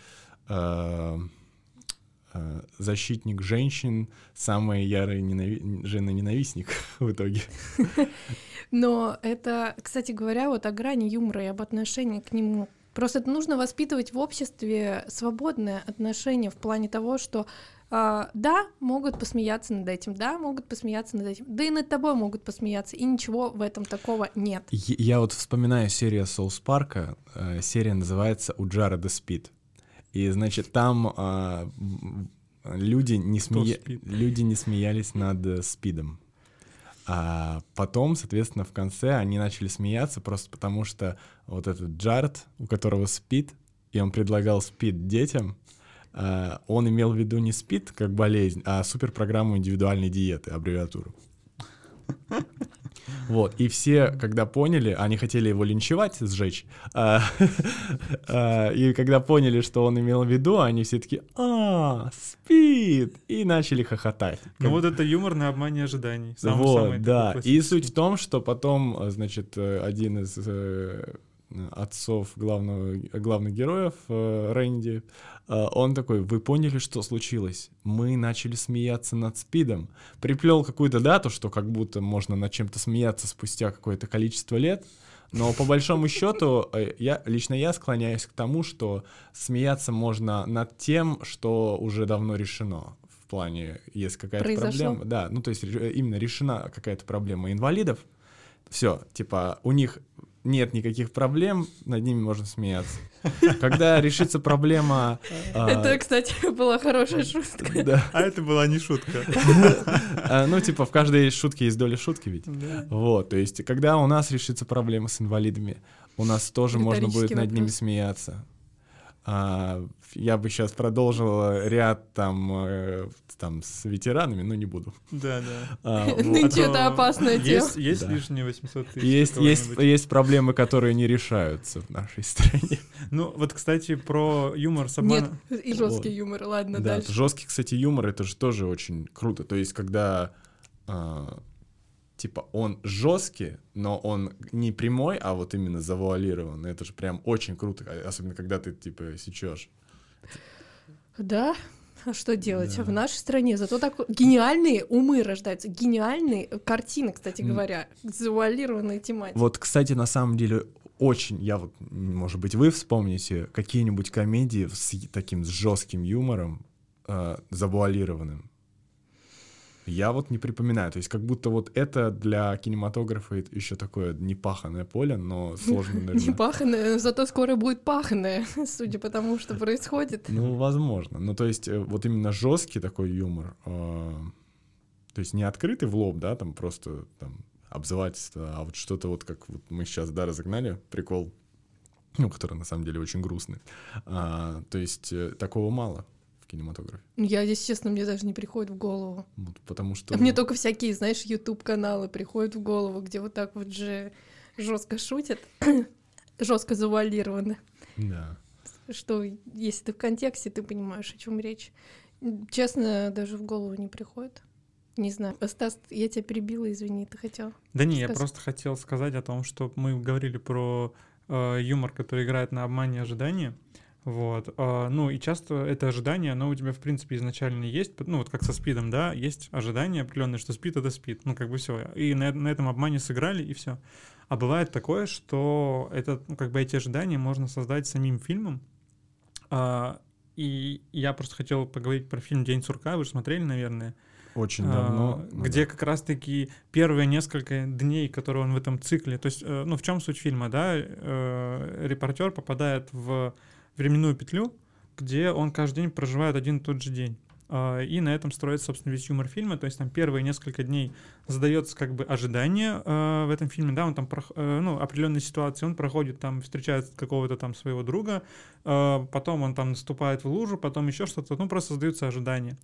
защитник женщин, самый ярый ненави- женоненавистник в итоге. Но это, кстати говоря, вот о грани юмора и об отношении к нему. Просто это нужно воспитывать в обществе свободное отношение в плане того, что а, да, могут посмеяться над этим, да, могут посмеяться над этим, да и над тобой могут посмеяться, и ничего в этом такого нет. Е- Я вот вспоминаю серию Соус Парка, э, серия называется «У Джареда спид». И, значит, там м, люди, не спит? люди не смеялись над э, спидом. А потом, соответственно, в конце они начали смеяться просто потому, что вот этот Джаред, у которого спид, и он предлагал спид детям, а, он имел в виду не спид как болезнь, а суперпрограмму индивидуальной диеты, аббревиатуру. Вот, и все, когда поняли, они хотели его линчевать, сжечь, а, а, и когда поняли, что он имел в виду, они все таки а, спит, и начали хохотать. Ну вот это юмор на обмане ожиданий. Вот, да. И суть в том, что потом, значит, один из э, отцов главного, главных героев, э, Рэнди, он такой, вы поняли, что случилось? Мы начали смеяться над спидом. Приплел какую-то дату, что как будто можно над чем-то смеяться спустя какое-то количество лет, но по большому счету, э, я, лично я склоняюсь к тому, что смеяться можно над тем, что уже давно решено. В плане, есть какая-то проблема. Да, ну то есть именно решена какая-то проблема инвалидов. Все, типа, у них нет никаких проблем, над ними можно смеяться. Когда решится проблема... А, это, кстати, была хорошая шутка. Да. А это была не шутка. А, ну, типа, в каждой шутке есть доля шутки ведь. Вот, то есть, когда у нас решится проблема с инвалидами, у нас тоже можно будет над ними смеяться. А, я бы сейчас продолжил ряд там, э, там с ветеранами, но не буду. Да, да. А, Нынче это опасная тема. Есть лишние 800 тысяч? Есть, есть, есть проблемы, которые не решаются в нашей стране. Ну, вот, кстати, про юмор с обманом. Нет, и жесткий юмор, ладно, дальше. Жесткий, кстати, юмор, это же тоже очень круто. То есть, когда а, типа он жесткий, но он не прямой, а вот именно завуалирован. Это же прям очень круто, а, особенно когда ты типа сечешь. Да, а что делать да. в нашей стране? Зато так гениальные умы рождаются, гениальные картины, кстати говоря, завуалированные тематики. Вот, кстати, на самом деле очень, я вот, может быть, вы вспомните какие-нибудь комедии с таким с жестким юмором, э, завуалированным. Я вот не припоминаю. То есть как будто вот это для кинематографа еще такое непаханное поле, но сложно, наверное. Непаханное, зато скоро будет паханное, судя по тому, что происходит. Ну, возможно. Ну, то есть э, вот именно жесткий такой юмор, а, то есть не открытый в лоб, да, там просто там обзывательство, а вот что-то вот как вот мы сейчас, да, разогнали, прикол, ну, который на самом деле очень грустный. А, то есть э, такого мало кинематографе? Я здесь, честно, мне даже не приходит в голову. Вот, потому что... Мне только всякие, знаешь, YouTube-каналы приходят в голову, где вот так вот же жестко шутят, жестко завуалированы. Да. Что, если ты в контексте, ты понимаешь, о чем речь. Честно, даже в голову не приходит. Не знаю. Стас, я тебя перебила, извини, ты хотел? Да не, сказать? я просто хотел сказать о том, что мы говорили про э, юмор, который играет на обмане ожидания. Вот. А, ну и часто это ожидание, оно у тебя, в принципе, изначально есть, ну вот как со спидом, да, есть ожидание определенное, что спид — это спид, ну как бы все. И на, на этом обмане сыграли, и все. А бывает такое, что это, ну, как бы эти ожидания можно создать самим фильмом. А, и я просто хотел поговорить про фильм «День сурка», вы же смотрели, наверное? Очень давно. А, где как раз-таки первые несколько дней, которые он в этом цикле, то есть, э, ну в чем суть фильма, да, э, репортер попадает в временную петлю, где он каждый день проживает один и тот же день. А, и на этом строится, собственно, весь юмор фильма. То есть там первые несколько дней задается как бы ожидание э, в этом фильме, да, он там, э, ну, определенные ситуации, он проходит там, встречает какого-то там своего друга, э, потом он там наступает в лужу, потом еще что-то, ну, просто создаются ожидания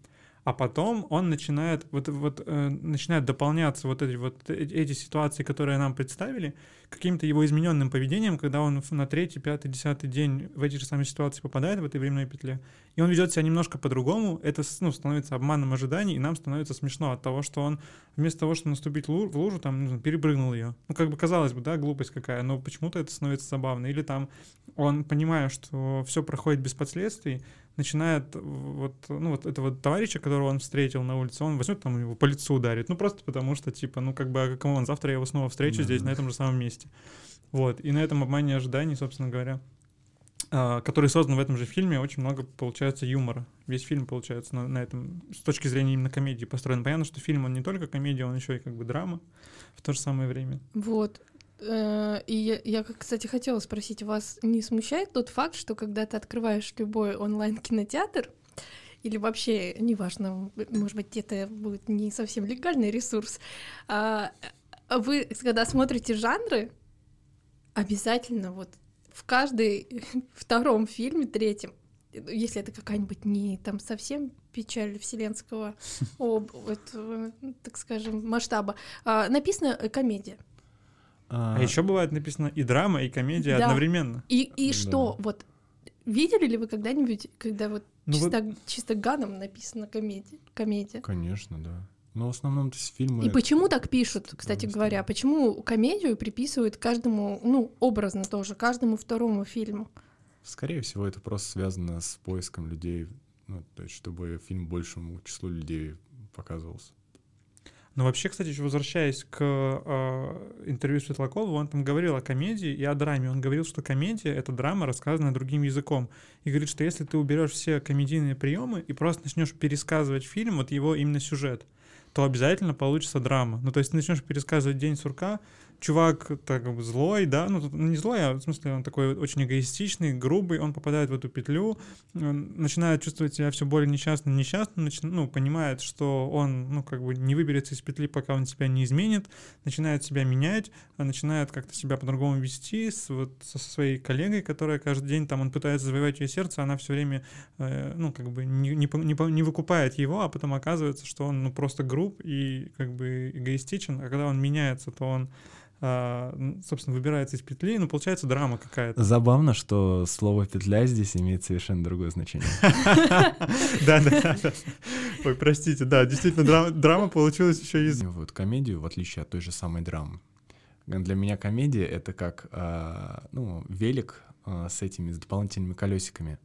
а потом он начинает вот вот э, начинает дополняться вот эти вот эти ситуации, которые нам представили, каким-то его измененным поведением, когда он на третий, пятый, десятый день в эти же самые ситуации попадает в этой временной петле, и он ведет себя немножко по-другому, это ну, становится обманом ожиданий, и нам становится смешно от того, что он вместо того, чтобы наступить в лужу, там, знаю, перепрыгнул ее. Ну, как бы казалось бы, да, глупость какая, но почему-то это становится забавно. Или там он, понимая, что все проходит без последствий, начинает вот, ну, вот этого товарища, которого он встретил на улице, он возьмет там его по лицу ударит. Ну, просто потому что, типа, ну, как бы, а кому он завтра я его снова встречу mm-hmm. здесь, на этом же самом месте. Вот. И на этом обмане ожиданий, собственно говоря, а, который создан в этом же фильме, очень много получается юмора. Весь фильм получается на, на этом, с точки зрения именно комедии построен. Понятно, что фильм, он не только комедия, он еще и как бы драма в то же самое время. Вот. Э, и я, кстати, хотела спросить, вас не смущает тот факт, что когда ты открываешь любой онлайн-кинотеатр, или вообще, неважно, может быть, это будет не совсем легальный ресурс, а, вы, когда смотрите жанры, обязательно вот в каждой втором фильме, третьем, если это какая-нибудь не там совсем печаль вселенского, об, вот, так скажем, масштаба, а, написана комедия. А, а еще бывает написано и драма, и комедия да. одновременно. И, и что, вот, видели ли вы когда-нибудь, когда вот ну чисто, вот... чисто ганом написана комедия? комедия? Конечно, да. Ну, в основном, то есть фильмы... И почему так пишут, кстати говоря? Почему комедию приписывают каждому, ну, образно тоже, каждому второму фильму? Скорее всего, это просто связано с поиском людей, ну, то есть, чтобы фильм большему числу людей показывался. Ну, вообще, кстати, еще возвращаясь к э, интервью Светлакову, он там говорил о комедии и о драме. Он говорил, что комедия — это драма, рассказанная другим языком. И говорит, что если ты уберешь все комедийные приемы и просто начнешь пересказывать фильм, вот его именно сюжет, то обязательно получится драма. Ну, то есть ты начнешь пересказывать «День сурка», чувак так злой, да, ну, не злой, а в смысле он такой очень эгоистичный, грубый, он попадает в эту петлю, начинает чувствовать себя все более несчастным, несчастным, начи- ну, понимает, что он, ну, как бы не выберется из петли, пока он себя не изменит, начинает себя менять, а начинает как-то себя по-другому вести с, вот, со своей коллегой, которая каждый день там, он пытается завоевать ее сердце, она все время, э, ну, как бы не, не, не, не выкупает его, а потом оказывается, что он, ну, просто груб и как бы эгоистичен, а когда он меняется, то он собственно, выбирается из петли, ну, получается драма какая-то. Забавно, что слово «петля» здесь имеет совершенно другое значение. Да, да, да. Ой, простите, да, действительно, драма получилась еще из... Вот комедию, в отличие от той же самой драмы, для меня комедия — это как, а, ну, велик а, с этими, с дополнительными колесиками.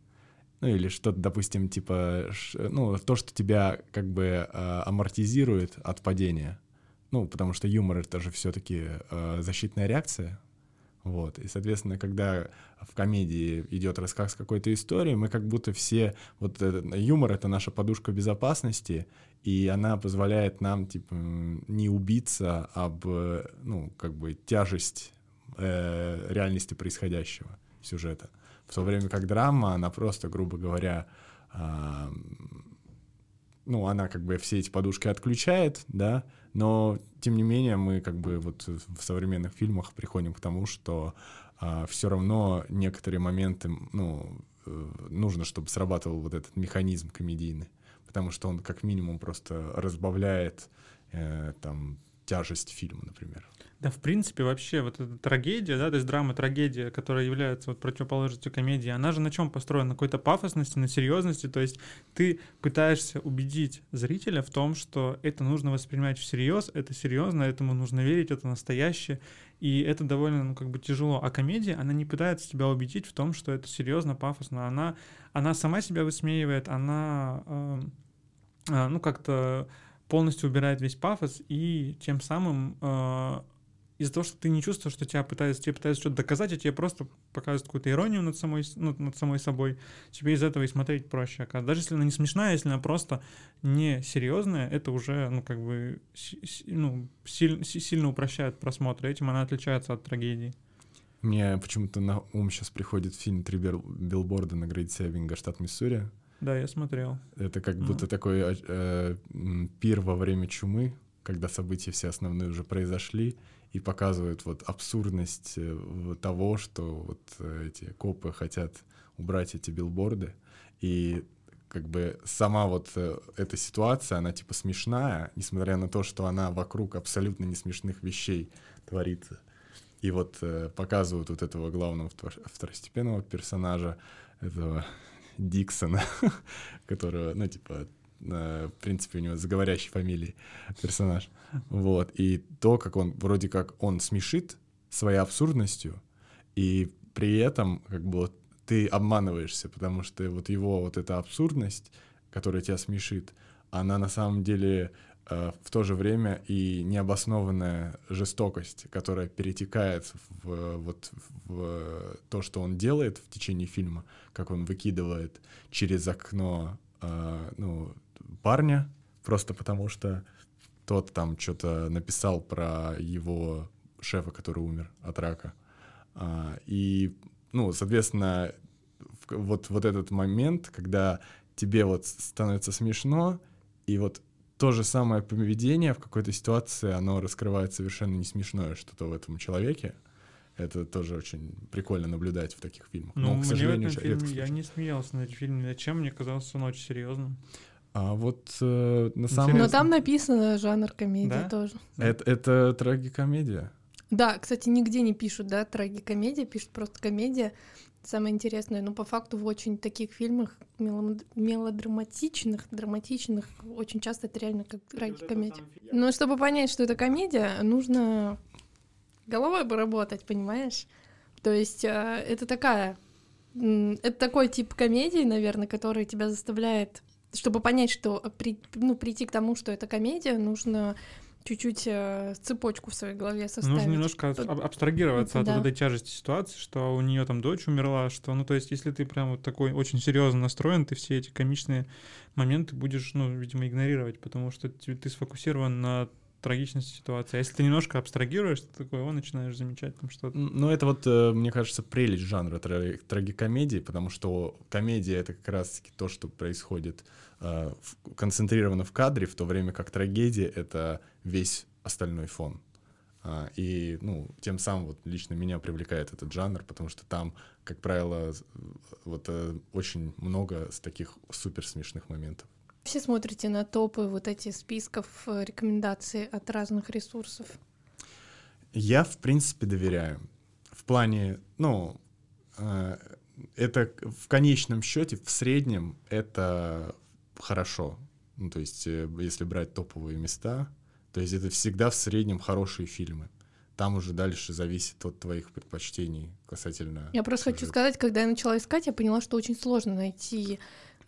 Ну, или что-то, допустим, типа, ну, то, что тебя как бы амортизирует от падения — ну, потому что юмор это же все-таки э, защитная реакция. Вот. И, соответственно, когда в комедии идет рассказ какой-то истории, мы как будто все... Вот это, юмор — это наша подушка безопасности, и она позволяет нам, типа, не убиться об, ну, как бы, тяжесть э, реальности происходящего сюжета. В то время как драма, она просто, грубо говоря, э, ну, она как бы все эти подушки отключает, да, но тем не менее мы как бы вот в современных фильмах приходим к тому, что а, все равно некоторые моменты, ну, э, нужно, чтобы срабатывал вот этот механизм комедийный, потому что он как минимум просто разбавляет э, там тяжесть фильма, например. Да, в принципе, вообще вот эта трагедия, да, то есть драма-трагедия, которая является вот противоположностью комедии, она же на чем построена? На какой-то пафосности, на серьезности, то есть ты пытаешься убедить зрителя в том, что это нужно воспринимать всерьез, это серьезно, этому нужно верить, это настоящее, и это довольно, ну, как бы тяжело. А комедия, она не пытается тебя убедить в том, что это серьезно, пафосно, она, она сама себя высмеивает, она, э, э, ну, как-то полностью убирает весь пафос и тем самым э, из-за того, что ты не чувствуешь, что тебя пытаются, тебе пытаются что-то доказать, а тебе просто показывают какую-то иронию над самой, ну, над самой собой, тебе из этого и смотреть проще. Оказывается. Даже если она не смешная, если она просто не серьезная, это уже, ну, как бы, ну, силь, сильно упрощает просмотр. Этим она отличается от трагедии. Мне почему-то на ум сейчас приходит фильм «Три билборда» на Грейт Севинга, штат Миссури. Да, я смотрел. Это как будто mm. такой э, э, пир во время чумы, когда события все основные уже произошли, и показывают вот абсурдность э, того, что вот э, эти копы хотят убрать эти билборды. И как бы сама вот э, эта ситуация, она типа смешная, несмотря на то, что она вокруг абсолютно не смешных вещей творится. И вот показывают вот этого главного второстепенного персонажа, этого Диксона, которого, ну, типа, в принципе, у него заговорящий фамилией персонаж. Вот. И то, как он вроде как он смешит своей абсурдностью, и при этом как бы вот ты обманываешься, потому что вот его вот эта абсурдность, которая тебя смешит, она на самом деле э, в то же время и необоснованная жестокость, которая перетекает в, вот, в то, что он делает в течение фильма, как он выкидывает через окно э, ну, парня, просто потому что тот там что-то написал про его шефа, который умер от рака. А, и, ну, соответственно, вот, вот этот момент, когда тебе вот становится смешно, и вот то же самое поведение в какой-то ситуации, оно раскрывает совершенно не смешное что-то в этом человеке. Это тоже очень прикольно наблюдать в таких фильмах. Ну, Но, к сожалению, фильме я не смеялся над этим фильмом. Зачем? Мне казалось, он очень серьезным. А вот э, на самом Но там написано жанр комедия да? тоже. Это, это трагикомедия. Да, кстати, нигде не пишут, да, трагикомедия, пишут просто комедия. Самое интересное, но по факту в очень таких фильмах мелодраматичных, драматичных, очень часто это реально как трагикомедия. Но чтобы понять, что это комедия, нужно головой поработать, понимаешь? То есть э, это такая, это такой тип комедии, наверное, который тебя заставляет, чтобы понять, что при- ну, прийти к тому, что это комедия, нужно чуть-чуть э, цепочку в своей голове составить. Нужно немножко от- аб- абстрагироваться от Да. вот этой тяжести ситуации, что у нее там дочь умерла, что, ну, то есть, если ты прям вот такой очень серьезно настроен, ты все эти комичные моменты будешь, ну, видимо, игнорировать, потому что ты, ты сфокусирован на трагичности ситуации. А если ты немножко абстрагируешь, ты такой, о, начинаешь замечать там что-то. Ну, это вот, э, мне кажется, прелесть жанра тра- трагикомедии, потому что комедия — это как раз-таки то, что происходит э, концентрировано в кадре, в то время как трагедия — это весь остальной фон. А, И, ну, тем самым вот лично меня привлекает этот жанр, потому что там, как правило, вот э, очень много таких супер смешных моментов. Все смотрите на топы вот эти списков э, рекомендаций от разных ресурсов. Я, в принципе, доверяю. В плане, ну, э, это в конечном счете, в среднем, это хорошо. Ну, то есть, э, если брать топовые места, то есть это всегда в среднем хорошие фильмы. Там уже дальше зависит от твоих предпочтений касательно... Я просто хочу сюжета. сказать, когда я начала искать, я поняла, что очень сложно найти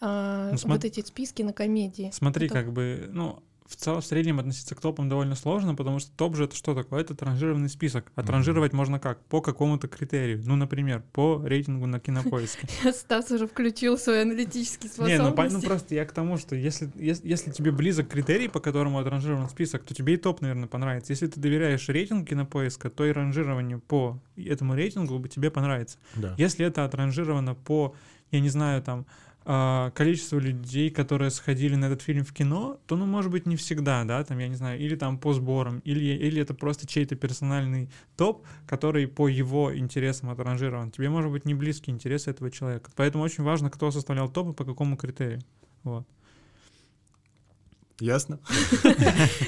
а, Ну, смо- вот эти списки на комедии. Смотри, Это- как бы, ну, в целом, в среднем относиться к топам довольно сложно, потому что топ же это что такое? Это транжированный список. А транжировать можно как? По какому-то критерию. Ну, например, по рейтингу на кинопоиске. Стас уже включил свои аналитические Не, ну, ну способности. просто я к тому, что если, если, если тебе близок критерий, по которому отранжирован список, то тебе и топ, наверное, понравится. Если ты доверяешь рейтингу кинопоиска, то и ранжирование по этому рейтингу тебе понравится. Да. Если это отранжировано по, я не знаю, там, а, количеству людей, которые сходили на этот фильм в кино, то, ну, может быть, не всегда, да, там, я не знаю, или там по сборам, или, или это просто чей-то персональный топ, который по его интересам отранжирован. Тебе, может быть, не близкие интересы этого человека. Поэтому очень важно, кто составлял топ и по какому критерию. Вот. Ясно?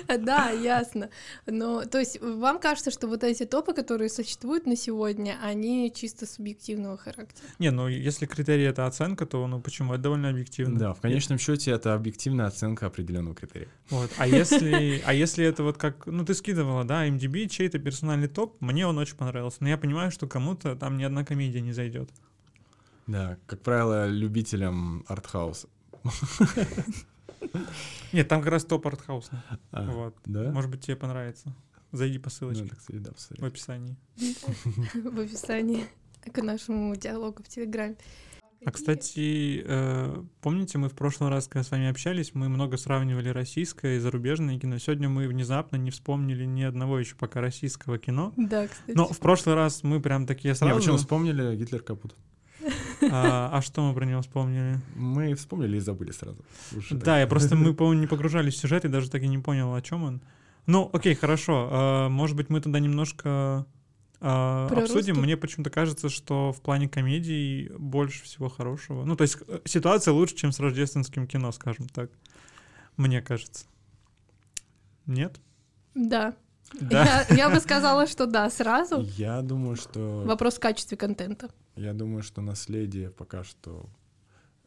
Да, ясно. Но, то есть, вам кажется, что вот эти топы, которые существуют на сегодня, они чисто субъективного характера? Не, ну, если критерий — это оценка, то, ну, почему? Это довольно объективно. Да, в конечном счете это объективная оценка определенного критерия. Вот. А если, а если это вот как, ну ты скидывала, да, MDB, чей-то персональный топ, мне он очень понравился. Но я понимаю, что кому-то там ни одна комедия не зайдет. Да, как правило, любителям артхауса. Нет, там как раз топ артхаусный. А, Вот. Да? Может быть, тебе понравится. Зайди по ссылочке Надо, кстати, да, посмотреть. в описании. В описании к нашему диалогу в Телеграме. А, кстати, э, помните, мы в прошлый раз, когда с вами общались, мы много сравнивали российское и зарубежное кино. Сегодня мы внезапно не вспомнили ни одного еще пока российского кино. Да, кстати. Но в прошлый раз мы прям такие Не, сразу... почему вспомнили Гитлер капут? А, а что мы про него вспомнили? Мы вспомнили и забыли сразу. Уж так. Да, я просто, мы, по-моему, не погружались в сюжет и даже так и не понял, о чем он. Ну, окей, хорошо. а, Может быть, мы тогда немножко а, обсудим. русский? Мне почему-то кажется, что в плане комедий больше всего хорошего. Ну, то есть э, ситуация лучше, чем с рождественским кино, скажем так. Мне кажется. Нет? Да. Да. Я, я бы сказала, что да, сразу. Я думаю, что... Вопрос в качестве контента. Я думаю, что наследие пока что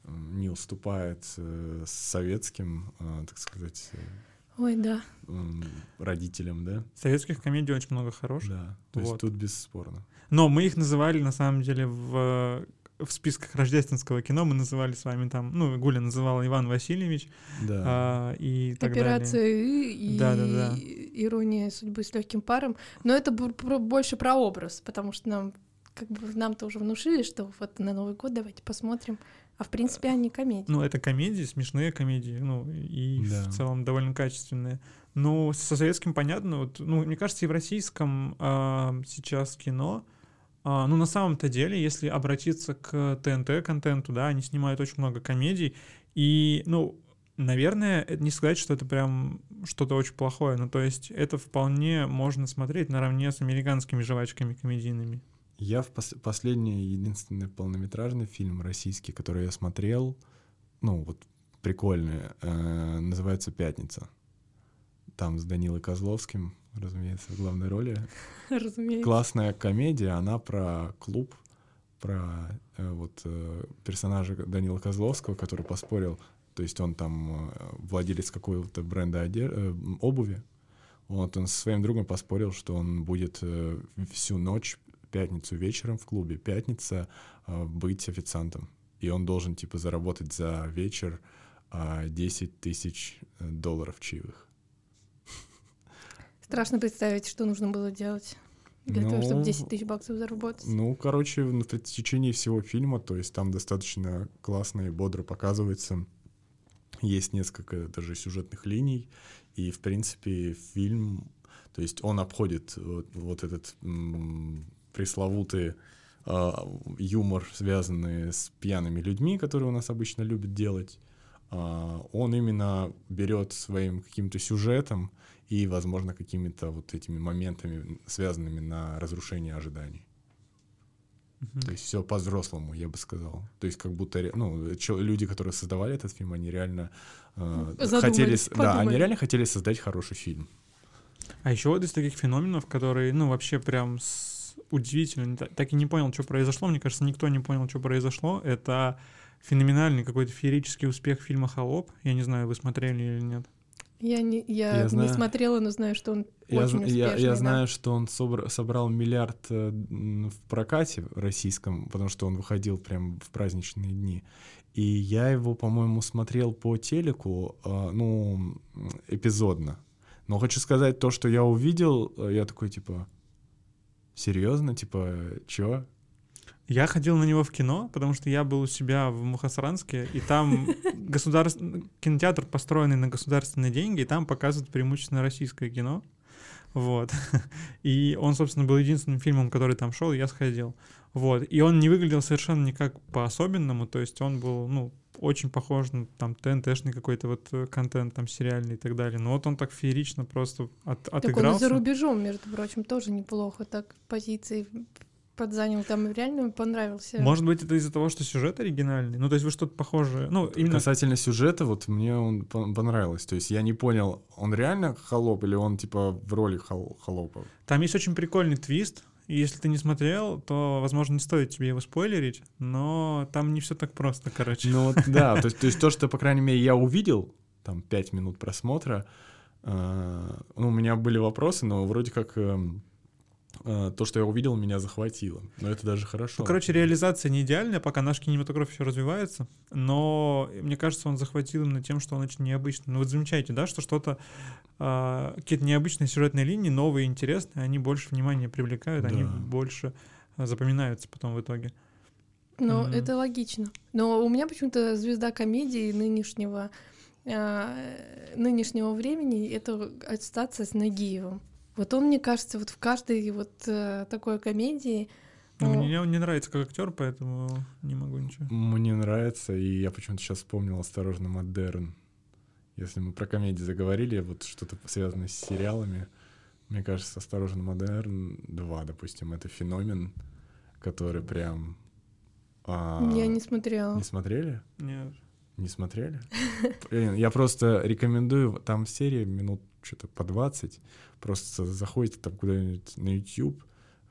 не уступает э, советским, э, так сказать, Ой, да. родителям, да? Советских комедий очень много хороших. Да. То есть Вот. тут бесспорно. Но мы их называли, на самом деле, в в списках рождественского кино мы называли с вами там, ну, Гуля называла Иван Васильевич Да. а, и так Операция далее. «И» и Да-да-да. ирония судьбы с легким паром. Но это больше про образ, потому что нам как бы нам-то уже внушили, что вот на Новый год давайте посмотрим. А в принципе они комедии. Ну, это комедии, смешные комедии, ну, и Да. в целом довольно качественные. Ну, со советским понятно, вот, ну, мне кажется, и в российском а, сейчас кино, ну, на самом-то деле, если обратиться к ТНТ-контенту, да, они снимают очень много комедий, и, ну, наверное, это не сказать, что это прям что-то очень плохое, ну, то есть это вполне можно смотреть наравне с американскими жвачками комедийными. Я в пос- последний, единственный полнометражный фильм российский, который я смотрел, ну, вот прикольный, э, называется «Пятница». Там с Данилой Козловским, разумеется, в главной роли. Разумеется. Классная комедия, она про клуб, про э, вот э, персонажа Данила Козловского, который поспорил, то есть он там э, владелец какого-то бренда обуви, вот он со своим другом поспорил, что он будет всю ночь, пятницу вечером в клубе, пятница, быть официантом. И он должен, типа, заработать за вечер э, 10 тысяч э, долларов чаевых. Страшно представить, что нужно было делать для того, чтобы Ну, 10 тысяч баксов заработать. Ну, короче, в в течение всего фильма, то есть там достаточно классно и бодро показывается. Есть несколько даже сюжетных линий, и, в принципе, фильм, то есть он обходит вот, вот этот м, пресловутый а, юмор, связанный с пьяными людьми, которые у нас обычно любят делать. А, он именно берет своим каким-то сюжетом и, возможно, какими-то вот этими моментами, связанными на разрушение ожиданий. Мгм. То есть все по-взрослому, я бы сказал. То есть как будто ну, люди, которые создавали этот фильм, они реально э, хотели, да, они реально хотели создать хороший фильм. А еще вот из таких феноменов, которые, ну, вообще прям с- удивительно, та- так и не понял, что произошло. Мне кажется, никто не понял, что произошло. Это феноменальный какой-то феерический успех фильма «Холоп». Я не знаю, вы смотрели или нет. Я не, я Я не знаю. смотрела, но знаю, что он Я, очень успешный. я, я да. знаю, что он собр- собрал миллиард э, в прокате российском, потому что он выходил прям в праздничные дни. И я его, по-моему, смотрел по телеку, э, ну, эпизодно. Но хочу сказать, то, что я увидел, э, я такой, типа, серьезно, типа, чё? Я ходил на него в кино, потому что я был у себя в Мухасранске, и там государств... кинотеатр, построенный на государственные деньги, и там показывают преимущественно российское кино. Вот. И он, собственно, был единственным фильмом, который там шел, и я сходил. Вот. И он не выглядел совершенно никак по-особенному, то есть он был, ну, очень похож на там ТНТшный какой-то вот э, контент, там, сериальный и так далее. Но вот он так феерично просто от, Так он отыгрался. за рубежом, между прочим, тоже неплохо так позиции подзанял. Там реально понравился. Может быть, это из-за того, что сюжет оригинальный? Ну, то есть вы что-то похожее... Ну, именно Касательно сюжета, вот мне он пон- понравилось. То есть я не понял, он реально холоп или он, типа, в роли хол- холопа? Там есть очень прикольный твист. И если ты не смотрел, то, возможно, не стоит тебе его спойлерить, но там не все так просто, короче. Ну вот, да, то есть, то есть то, что, по крайней мере, я увидел, там, пять минут просмотра, э, ну, у меня были вопросы, но вроде как эм, э, то, что я увидел, меня захватило. Но это даже хорошо. Ну, короче, реализация не идеальная, пока наш кинематограф еще развивается, но мне кажется, он захватил именно тем, что он очень необычный. Ну вот замечаете, да, что что-то, а, какие-то необычные сюжетные линии, новые, интересные, они больше внимания привлекают, они Да. больше а, запоминаются потом в итоге. Ну, Мгм. это логично. Но у меня почему-то звезда комедии нынешнего, э, нынешнего времени — это ассоциация с Нагиевым. Вот он, мне кажется, вот в каждой вот э, такой комедии... Но ну, мне он не нравится как актер, поэтому не могу ничего. Мне нравится, и я почему-то сейчас вспомнил «Осторожно, модерн». Если мы про комедии заговорили, вот что-то связанное с сериалами, мне кажется, «Осторожно, модерн 2», допустим, это феномен, который прям... а, Я не смотрела. Не смотрели? Нет. Не смотрели? Я просто рекомендую, там серии минут что-то по 20, просто заходите там куда-нибудь на YouTube,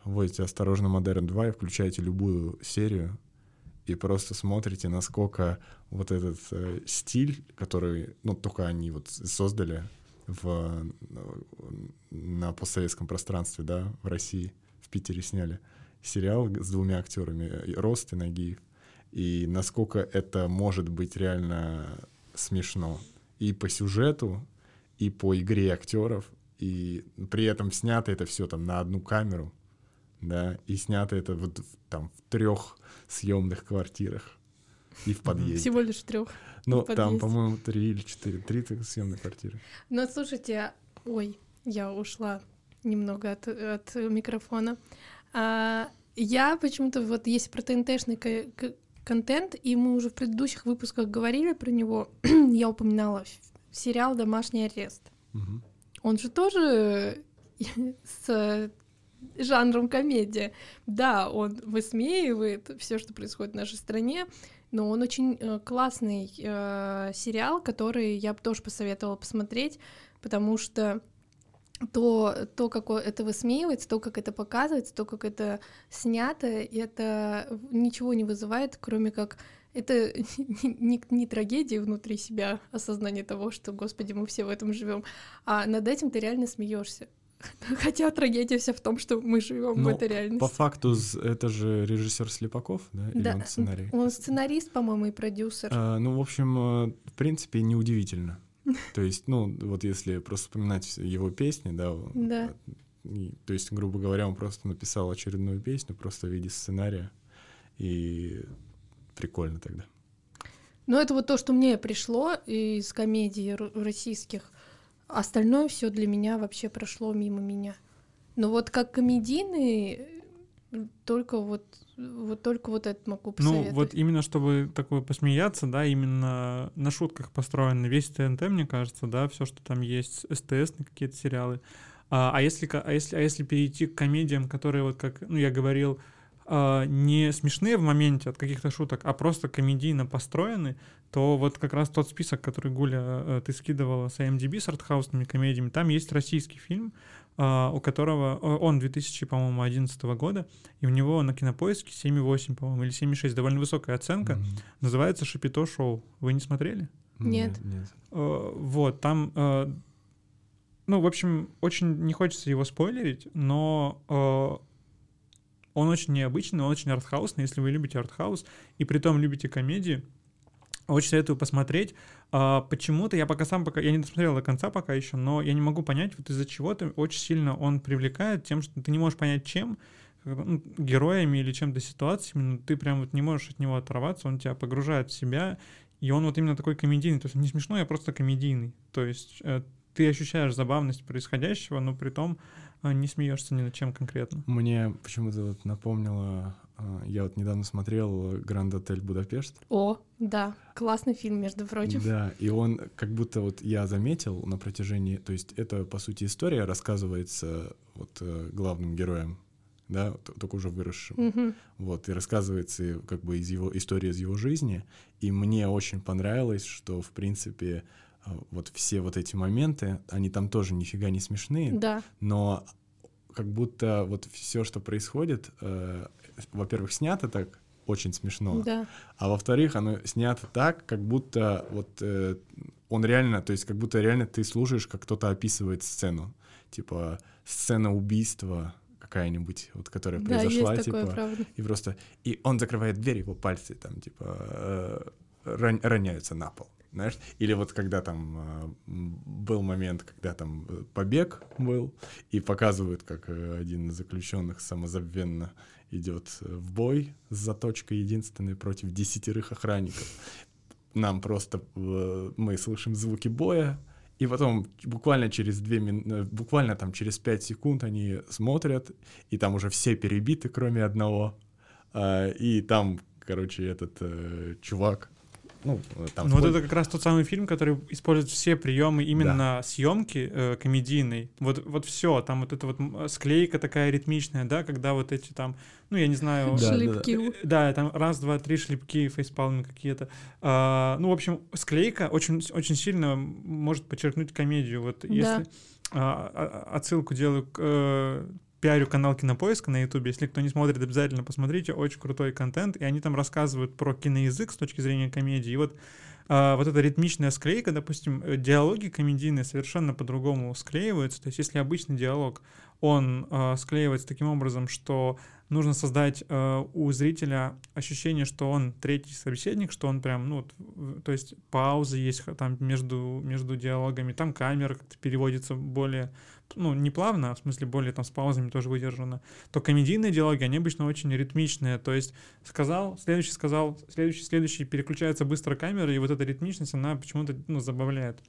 вводите «Осторожно, Модерн 2» и включаете любую серию, и просто смотрите, насколько вот этот э, стиль, который, ну, только они вот создали в, на постсоветском пространстве, да, в России, в Питере сняли сериал с двумя актерами, э, Рост и Нагиев, и насколько это может быть реально смешно и по сюжету, и по игре актеров, и при этом снято это все там на одну камеру, да, и снято это вот там в трех съемных квартирах и в подъезде. Всего лишь трех. Ну, там, по-моему, три или четыре, три съемные квартиры. Ну, слушайте, ой, я ушла немного от, от микрофона. А, я почему-то вот есть про ТНТшный контент, и мы уже в предыдущих выпусках говорили про него. я упоминала сериал «Домашний арест». Мгм. Он же тоже с жанром комедия. Да, он высмеивает все, что происходит в нашей стране, но он очень э, классный э, сериал, который я бы тоже посоветовала посмотреть, потому что то, то, как это высмеивается, то, как это показывается, то, как это снято, это ничего не вызывает, кроме как это не, не трагедия внутри себя, осознание того, что, господи, мы все в этом живем, а над этим ты реально смеешься. Хотя трагедия вся в том, что мы живем в этой реальности. По факту это же режиссер Слепаков, да? Или да, он сценарий? Он сценарист, по-моему, и продюсер. А, ну, в общем, э, в принципе, неудивительно. То есть, ну, вот если просто вспоминать его песни, да, да. То есть, грубо говоря, он просто написал очередную песню просто в виде сценария, и прикольно тогда. Ну, это вот то, что мне пришло из комедий российских. Остальное все для меня вообще прошло мимо меня. Но вот как комедийный, только вот вот только вот это могу посоветовать. Ну, вот именно чтобы такое посмеяться, да, именно на шутках построен весь ТНТ, мне кажется, да, все, что там есть, СТС, какие-то сериалы. А, а, если, а, если, а если перейти к комедиям, которые, вот как, ну, я говорил, а, не смешные в моменте от каких-то шуток, а просто комедийно построены, то вот как раз тот список, который, Гуля, э, ты скидывала с IMDb с артхаусными комедиями, там есть российский фильм, а, у которого он 2011 года, и у него на кинопоиске 7,8, по-моему, или 7,6, довольно высокая оценка. Mm-hmm. Называется Шапито шоу. Вы не смотрели? Нет. Нет. А, вот, там. А, ну, в общем, очень не хочется его спойлерить, но он очень необычный, он очень артхаусный, если вы любите артхаус, и при том любите комедии, очень советую посмотреть. А, почему-то я пока сам пока я не досмотрел до конца пока еще, но я не могу понять, вот из-за чего-то очень сильно он привлекает тем, что ты не можешь понять, чем ну, героями или чем-то ситуациями, но ты прям вот не можешь от него оторваться, он тебя погружает в себя, и он вот именно такой комедийный, то есть не смешной, а просто комедийный. То есть э, ты ощущаешь забавность происходящего, но при том э, не смеешься ни над чем конкретно. Мне почему-то вот напомнило а, я вот недавно смотрел «Гранд Отель Будапешт». О, да, классный фильм, между прочим. Да, и он как будто вот я заметил на протяжении, то есть это, по сути, история рассказывается вот э, главным героем, да, только уже выросшим. Угу. Вот, и рассказывается как бы из его истории из его жизни. И мне очень понравилось, что, в принципе, а, вот все вот эти моменты, они там тоже нифига не смешные, да. но как будто вот все, что происходит, э, во-первых, снято так очень смешно, да. а во-вторых, оно снято так, как будто вот э, он реально, то есть как будто реально ты слушаешь, как кто-то описывает сцену, типа сцена убийства какая-нибудь, вот которая да, произошла, есть типа, такое, правда. и просто и он закрывает дверь, его пальцы там типа э, роняются на пол знаешь, или вот когда там э, был момент, когда там э, побег был, и показывают, как э, один из заключенных самозабвенно идет в бой с заточкой единственной против десятерых охранников. Нам просто мы слышим звуки боя, и потом буквально через две минуты, буквально там через пять секунд они смотрят, и там уже все перебиты, кроме одного. А, и там, короче, этот чувак ну, там... Ну, вот это как раз тот самый фильм, который использует все приемы именно да. съемки э, комедийной. Вот, вот все, там вот эта вот склейка такая ритмичная, да, когда вот эти там, ну, я не знаю... Да, шлепки. Да, да, там раз, два, три шлепки, фейспалмы какие-то. А, ну, в общем, склейка очень, очень сильно может подчеркнуть комедию. Вот да. если... А, а, отсылку делаю к э, пиарю канал Кинопоиска на Ютубе. Если кто не смотрит, обязательно посмотрите. Очень крутой контент. И они там рассказывают про киноязык с точки зрения комедии. И вот а, вот эта ритмичная склейка, допустим, э, диалоги комедийные совершенно по-другому склеиваются. То есть если обычный диалог, он а, склеивается таким образом, что нужно создать э, у зрителя ощущение, что он третий собеседник, что он прям, ну, то есть паузы есть там между, между диалогами, там камера как-то переводится более, ну, не плавно, а в смысле более там с паузами тоже выдержано, то комедийные диалоги, они обычно очень ритмичные, то есть сказал, следующий сказал, следующий, следующий, переключается быстро камера, и вот эта ритмичность, она почему-то, ну, забавляет.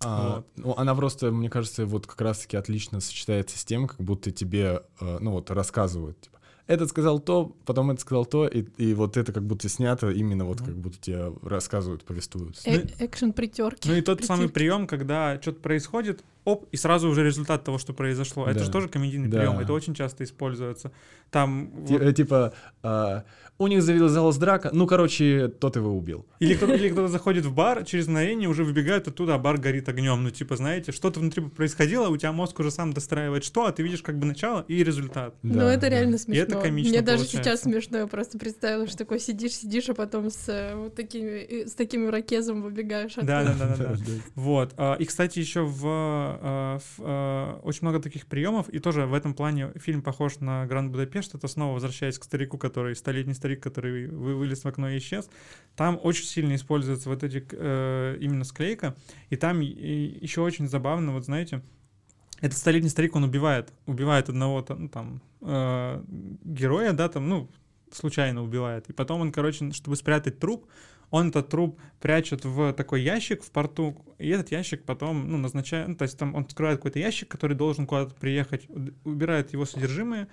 А, вот. Ну, она просто, мне кажется, вот как раз-таки отлично сочетается с тем, как будто тебе, э, ну вот, рассказывают, типа, этот сказал то, потом этот сказал то, и, и вот это как будто снято именно вот как будто тебе рассказывают, повествуют. Э Экшен притерки. Ну и тот самый прием, когда что-то происходит, оп, и сразу уже результат того, что произошло. Это Да. же тоже комедийный Да. прием, это очень часто используется. Там Ти- вот- э, Типа, а, у них завязалась драка, ну, короче, тот его убил. или кто-то, или кто-то заходит в бар, через мгновение уже выбегает оттуда, а бар горит огнем. Ну, типа, знаете, что-то внутри происходило, у тебя мозг уже сам достраивает что, а ты видишь как бы начало и результат. Ну, Да, это да. реально смешно. это комично Мне даже получается. сейчас смешно. Я просто представила, что такой сидишь, сидишь, а потом с э, вот такими, э, с таким ирокезом выбегаешь. Да, оттуда. да, да, да, да. Вот. а, И, кстати, еще в, в, а, очень много таких приемов, и тоже в этом плане фильм похож на Гранд Будапешт. Это снова возвращаясь к старику, который столетний старик, который вы- вылез в окно и исчез. Там очень сильно используется вот эти э, именно склейка, и там еще очень забавно, вот знаете, этот столетний старик, он убивает, убивает одного ну, там э, героя, да, там, ну, случайно убивает. И потом он, короче, чтобы спрятать труп, он этот труп прячет в такой ящик в порту, и этот ящик потом, ну, назначает, ну, то есть там он открывает какой-то ящик, который должен куда-то приехать, убирает его содержимое,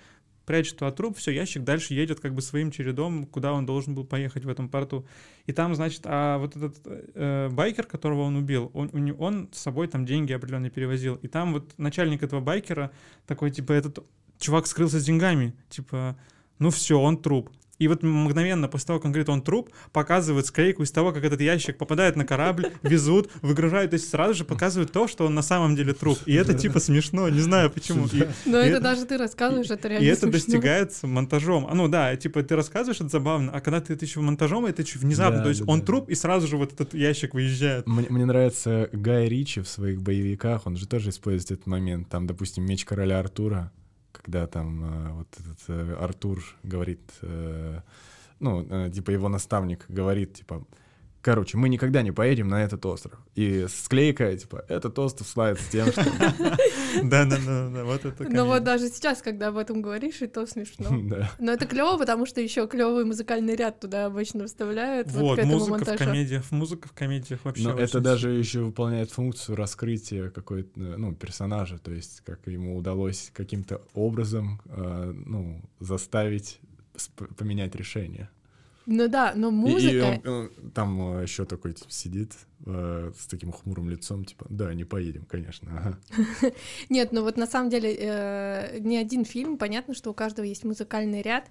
прячет туда труп, все, ящик дальше едет как бы своим чередом, куда он должен был поехать в этом порту. И там, значит, а вот этот э, байкер, которого он убил, он, он с собой там деньги определенные перевозил. И там вот начальник этого байкера такой, типа, этот чувак скрылся с деньгами, типа, ну все, он труп. И вот мгновенно после того, как он говорит, он труп, показывают склейку из того, как этот ящик попадает на корабль, везут, выгружают, то есть сразу же показывают то, что он на самом деле труп. И это типа смешно, не знаю почему. И, Но И это это- даже ты рассказываешь, это и реально это смешно. достигается монтажом. А, ну да, типа ты рассказываешь, это забавно, а когда ты это еще монтажом, это еще внезапно. Да, то есть да, он да. труп, и сразу же вот этот ящик выезжает. Мне, мне нравится Гай Ричи в своих боевиках, он же тоже использует этот момент. Там, допустим, меч короля Артура, когда там э, вот этот э, Артур говорит, э, ну, типа его наставник говорит, типа, короче, мы никогда не поедем на этот остров. И склейка, типа, этот остров славится тем, что... Да, да, да, да, вот это. Но вот комедия. даже сейчас, когда об этом говоришь, и то смешно. Да. Но это клево, потому что еще клевый музыкальный ряд туда обычно вставляют. Вот, Вот, музыка в комедиях, музыка в комедиях вообще. Но это даже еще выполняет функцию раскрытия какой-то, ну, персонажа, то есть как ему удалось каким-то образом, э, ну, заставить поменять решение. Ну да, но И- музыка... И, он, он там еще такой типа, сидит э, с таким хмурым лицом, типа, да, не поедем, конечно. ага». Нет, ну вот на самом деле э, ни один фильм, понятно, что у каждого есть музыкальный ряд,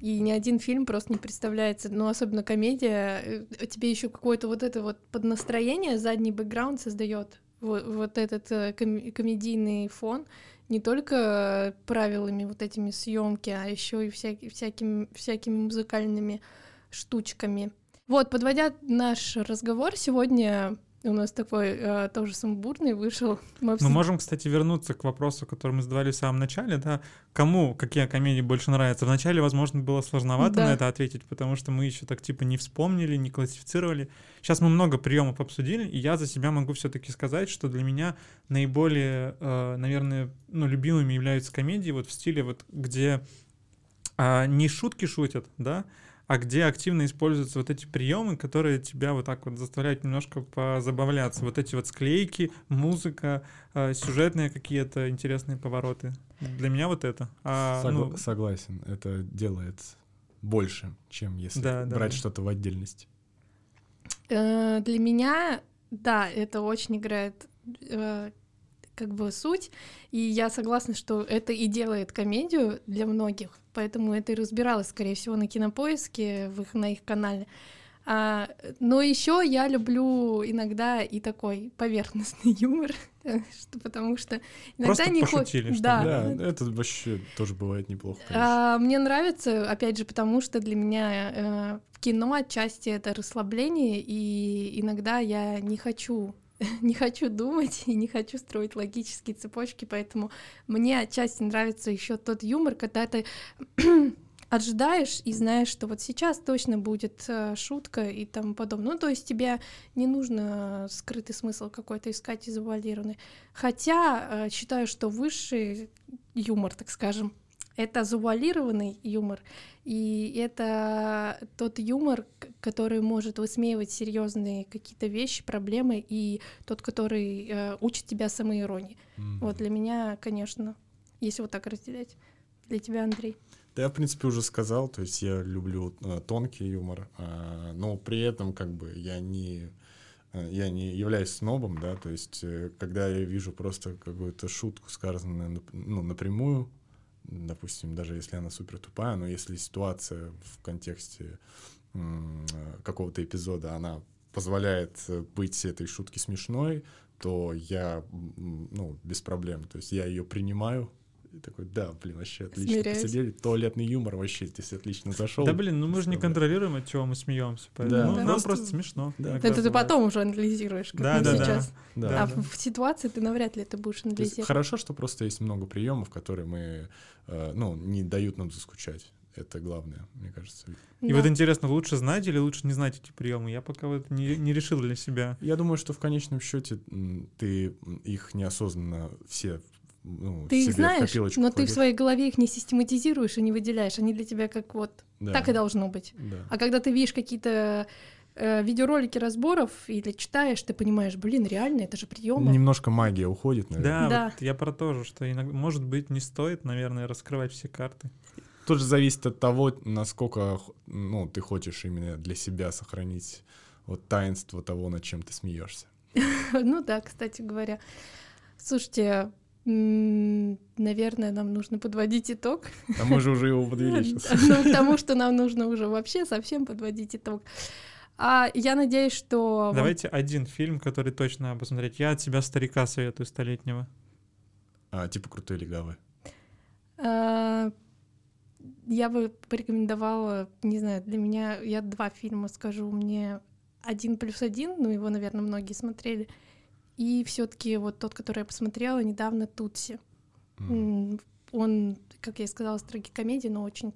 и ни один фильм просто не представляется, ну особенно комедия, э, тебе еще какое-то вот это вот поднастроение, задний бэкграунд создает вот, вот этот э, ком- комедийный фон не только правилами вот этими съемки, а еще и всяки- всякими, всякими музыкальными штучками. Вот, подводя наш разговор, сегодня у нас такой э, тоже сумбурный вышел. Мы Мы обсудили- можем, кстати, вернуться к вопросу, который мы задавали в самом начале, да, кому какие комедии больше нравятся. Вначале, возможно, было сложновато Да. на это ответить, потому что мы еще так типа не вспомнили, не классифицировали. Сейчас мы много приемов обсудили, и я за себя могу все-таки сказать, что для меня наиболее, э, наверное, ну, любимыми являются комедии вот в стиле вот, где а, не шутки шутят, да, а где активно используются вот эти приемы, которые тебя вот так вот заставляют немножко позабавляться. Вот эти вот склейки, музыка, э, сюжетные какие-то интересные повороты. Для меня вот это. А, Согла- ну, Согласен, это делает больше, чем если Да, да, брать да. что-то в отдельности. Э, Для меня, да, это очень играет э, как бы суть, и я согласна, что это и делает комедию для многих, поэтому это и разбиралось, скорее всего, на кинопоиске, в их, на их канале. А, но еще я люблю иногда и такой поверхностный юмор, что, потому что иногда Просто не пошутили, что Да, Да, это вообще тоже бывает неплохо, конечно. а, мне нравится, опять же, потому что для меня э, кино отчасти это расслабление, и иногда я не хочу не хочу думать и не хочу строить логические цепочки, поэтому мне отчасти нравится еще тот юмор, когда ты ожидаешь и знаешь, что вот сейчас точно будет э, шутка и тому подобное. Ну, то есть тебе не нужно скрытый смысл какой-то искать и завуалированный. Хотя э, считаю, что высший юмор, так скажем, это завуалированный юмор, и это тот юмор, который может высмеивать серьезные какие-то вещи, проблемы, и тот, который э, учит тебя самоиронии. Мгм. Вот для меня, конечно, если вот так разделять. Для тебя, Андрей. Да, я, в принципе, уже сказал, то есть я люблю э, тонкий юмор, а, но при этом как бы я не э, я не являюсь снобом, да, то есть э, когда я вижу просто какую-то шутку, сказанную ну, напрямую, допустим, даже если она супер тупая, но если ситуация в контексте э, какого-то эпизода, она позволяет э, быть этой шутки смешной, то я, ну, без проблем. То есть я ее принимаю, и такой, да, блин, вообще отлично Смиряюсь. посидели. Туалетный юмор вообще здесь отлично зашел. Да блин, ну мы же не контролируем, от чего мы смеемся. Поэтому Да. ну, Да. нам Просто- просто смешно. Да. Это ты бывает. потом уже анализируешь, как Да, мы да, да. сейчас. Да. А в, в ситуации ты навряд ли это будешь есть анализировать. хорошо, что просто есть много приемов, которые мы, э, ну, не дают нам заскучать. Это главное, мне кажется. И Да. вот интересно, лучше знать или лучше не знать эти приемы? Я пока вот не, не решил для себя. Я думаю, что в конечном счете ты их неосознанно все ну, Ты себе их знаешь, копилочку но ты в кладешь. своей голове их не систематизируешь и не выделяешь. Они для тебя как вот Да, так и должно быть. да. А когда ты видишь какие-то э, видеоролики разборов или читаешь, ты понимаешь, блин, реально, это же приемы. Немножко магия уходит, наверное. Да, Да. вот я про то же, что иногда, может быть, не стоит, наверное, раскрывать все карты. Тут же зависит от того, насколько ну, ты хочешь именно для себя сохранить вот таинство того, над чем ты смеешься. Ну да, кстати говоря. Слушайте, наверное, нам нужно подводить итог. А мы же уже его подвели сейчас. Ну, потому что нам нужно уже вообще совсем подводить итог. А я надеюсь, что... Давайте один фильм, который точно надо посмотреть. Я от себя старика советую столетнего. А, типа крутой легавый. Я бы порекомендовала, не знаю, для меня, я два фильма скажу, мне один плюс один, ну его, наверное, многие смотрели, и все-таки вот тот, который я посмотрела недавно, Тутси. М, Он, как я и сказала, с трагикомедией, но очень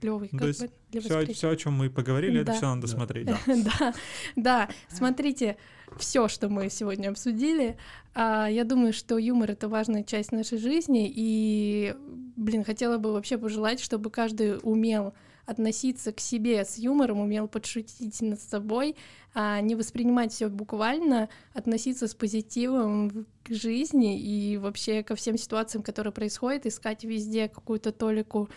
клевый. Ну, как то есть бы для Все, о чем мы поговорили, это все надо Да. смотреть. Да, да, смотрите, все, что мы сегодня обсудили. а, Я думаю, что юмор это важная часть нашей жизни. И, блин, хотела бы вообще пожелать, чтобы каждый умел относиться к себе с юмором, умел подшутить над собой, а не воспринимать все буквально, относиться с позитивом к жизни и вообще ко всем ситуациям, которые происходят, искать везде какую-то толику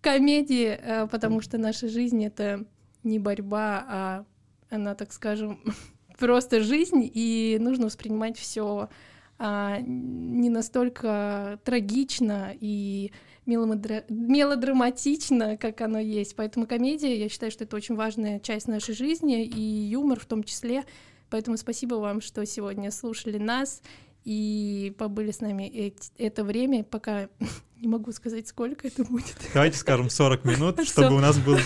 комедии, э, потому что наша жизнь это не борьба, а она, так скажем, просто жизнь, и нужно воспринимать все не настолько трагично и меломедра- мелодраматично, как оно есть. Поэтому комедия, я считаю, что это очень важная часть нашей жизни, и юмор в том числе. Поэтому спасибо вам, что сегодня слушали нас и побыли с нами эт- это время, пока не могу сказать, сколько это будет. Давайте скажем 40 минут, чтобы у нас был,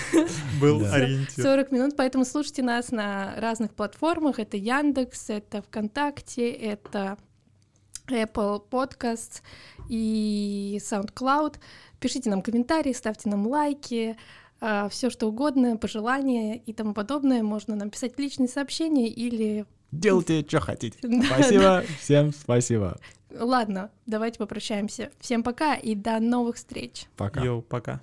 был Да. ориентир. 40 минут, поэтому слушайте нас на разных платформах. Это Яндекс, это ВКонтакте, это Apple Podcasts и SoundCloud. Пишите нам комментарии, ставьте нам лайки, все что угодно, пожелания и тому подобное. Можно нам писать личные сообщения или... Делайте, что хотите. Спасибо, всем спасибо. Ладно, давайте попрощаемся. Всем пока и до новых встреч. Пока. Йоу, пока.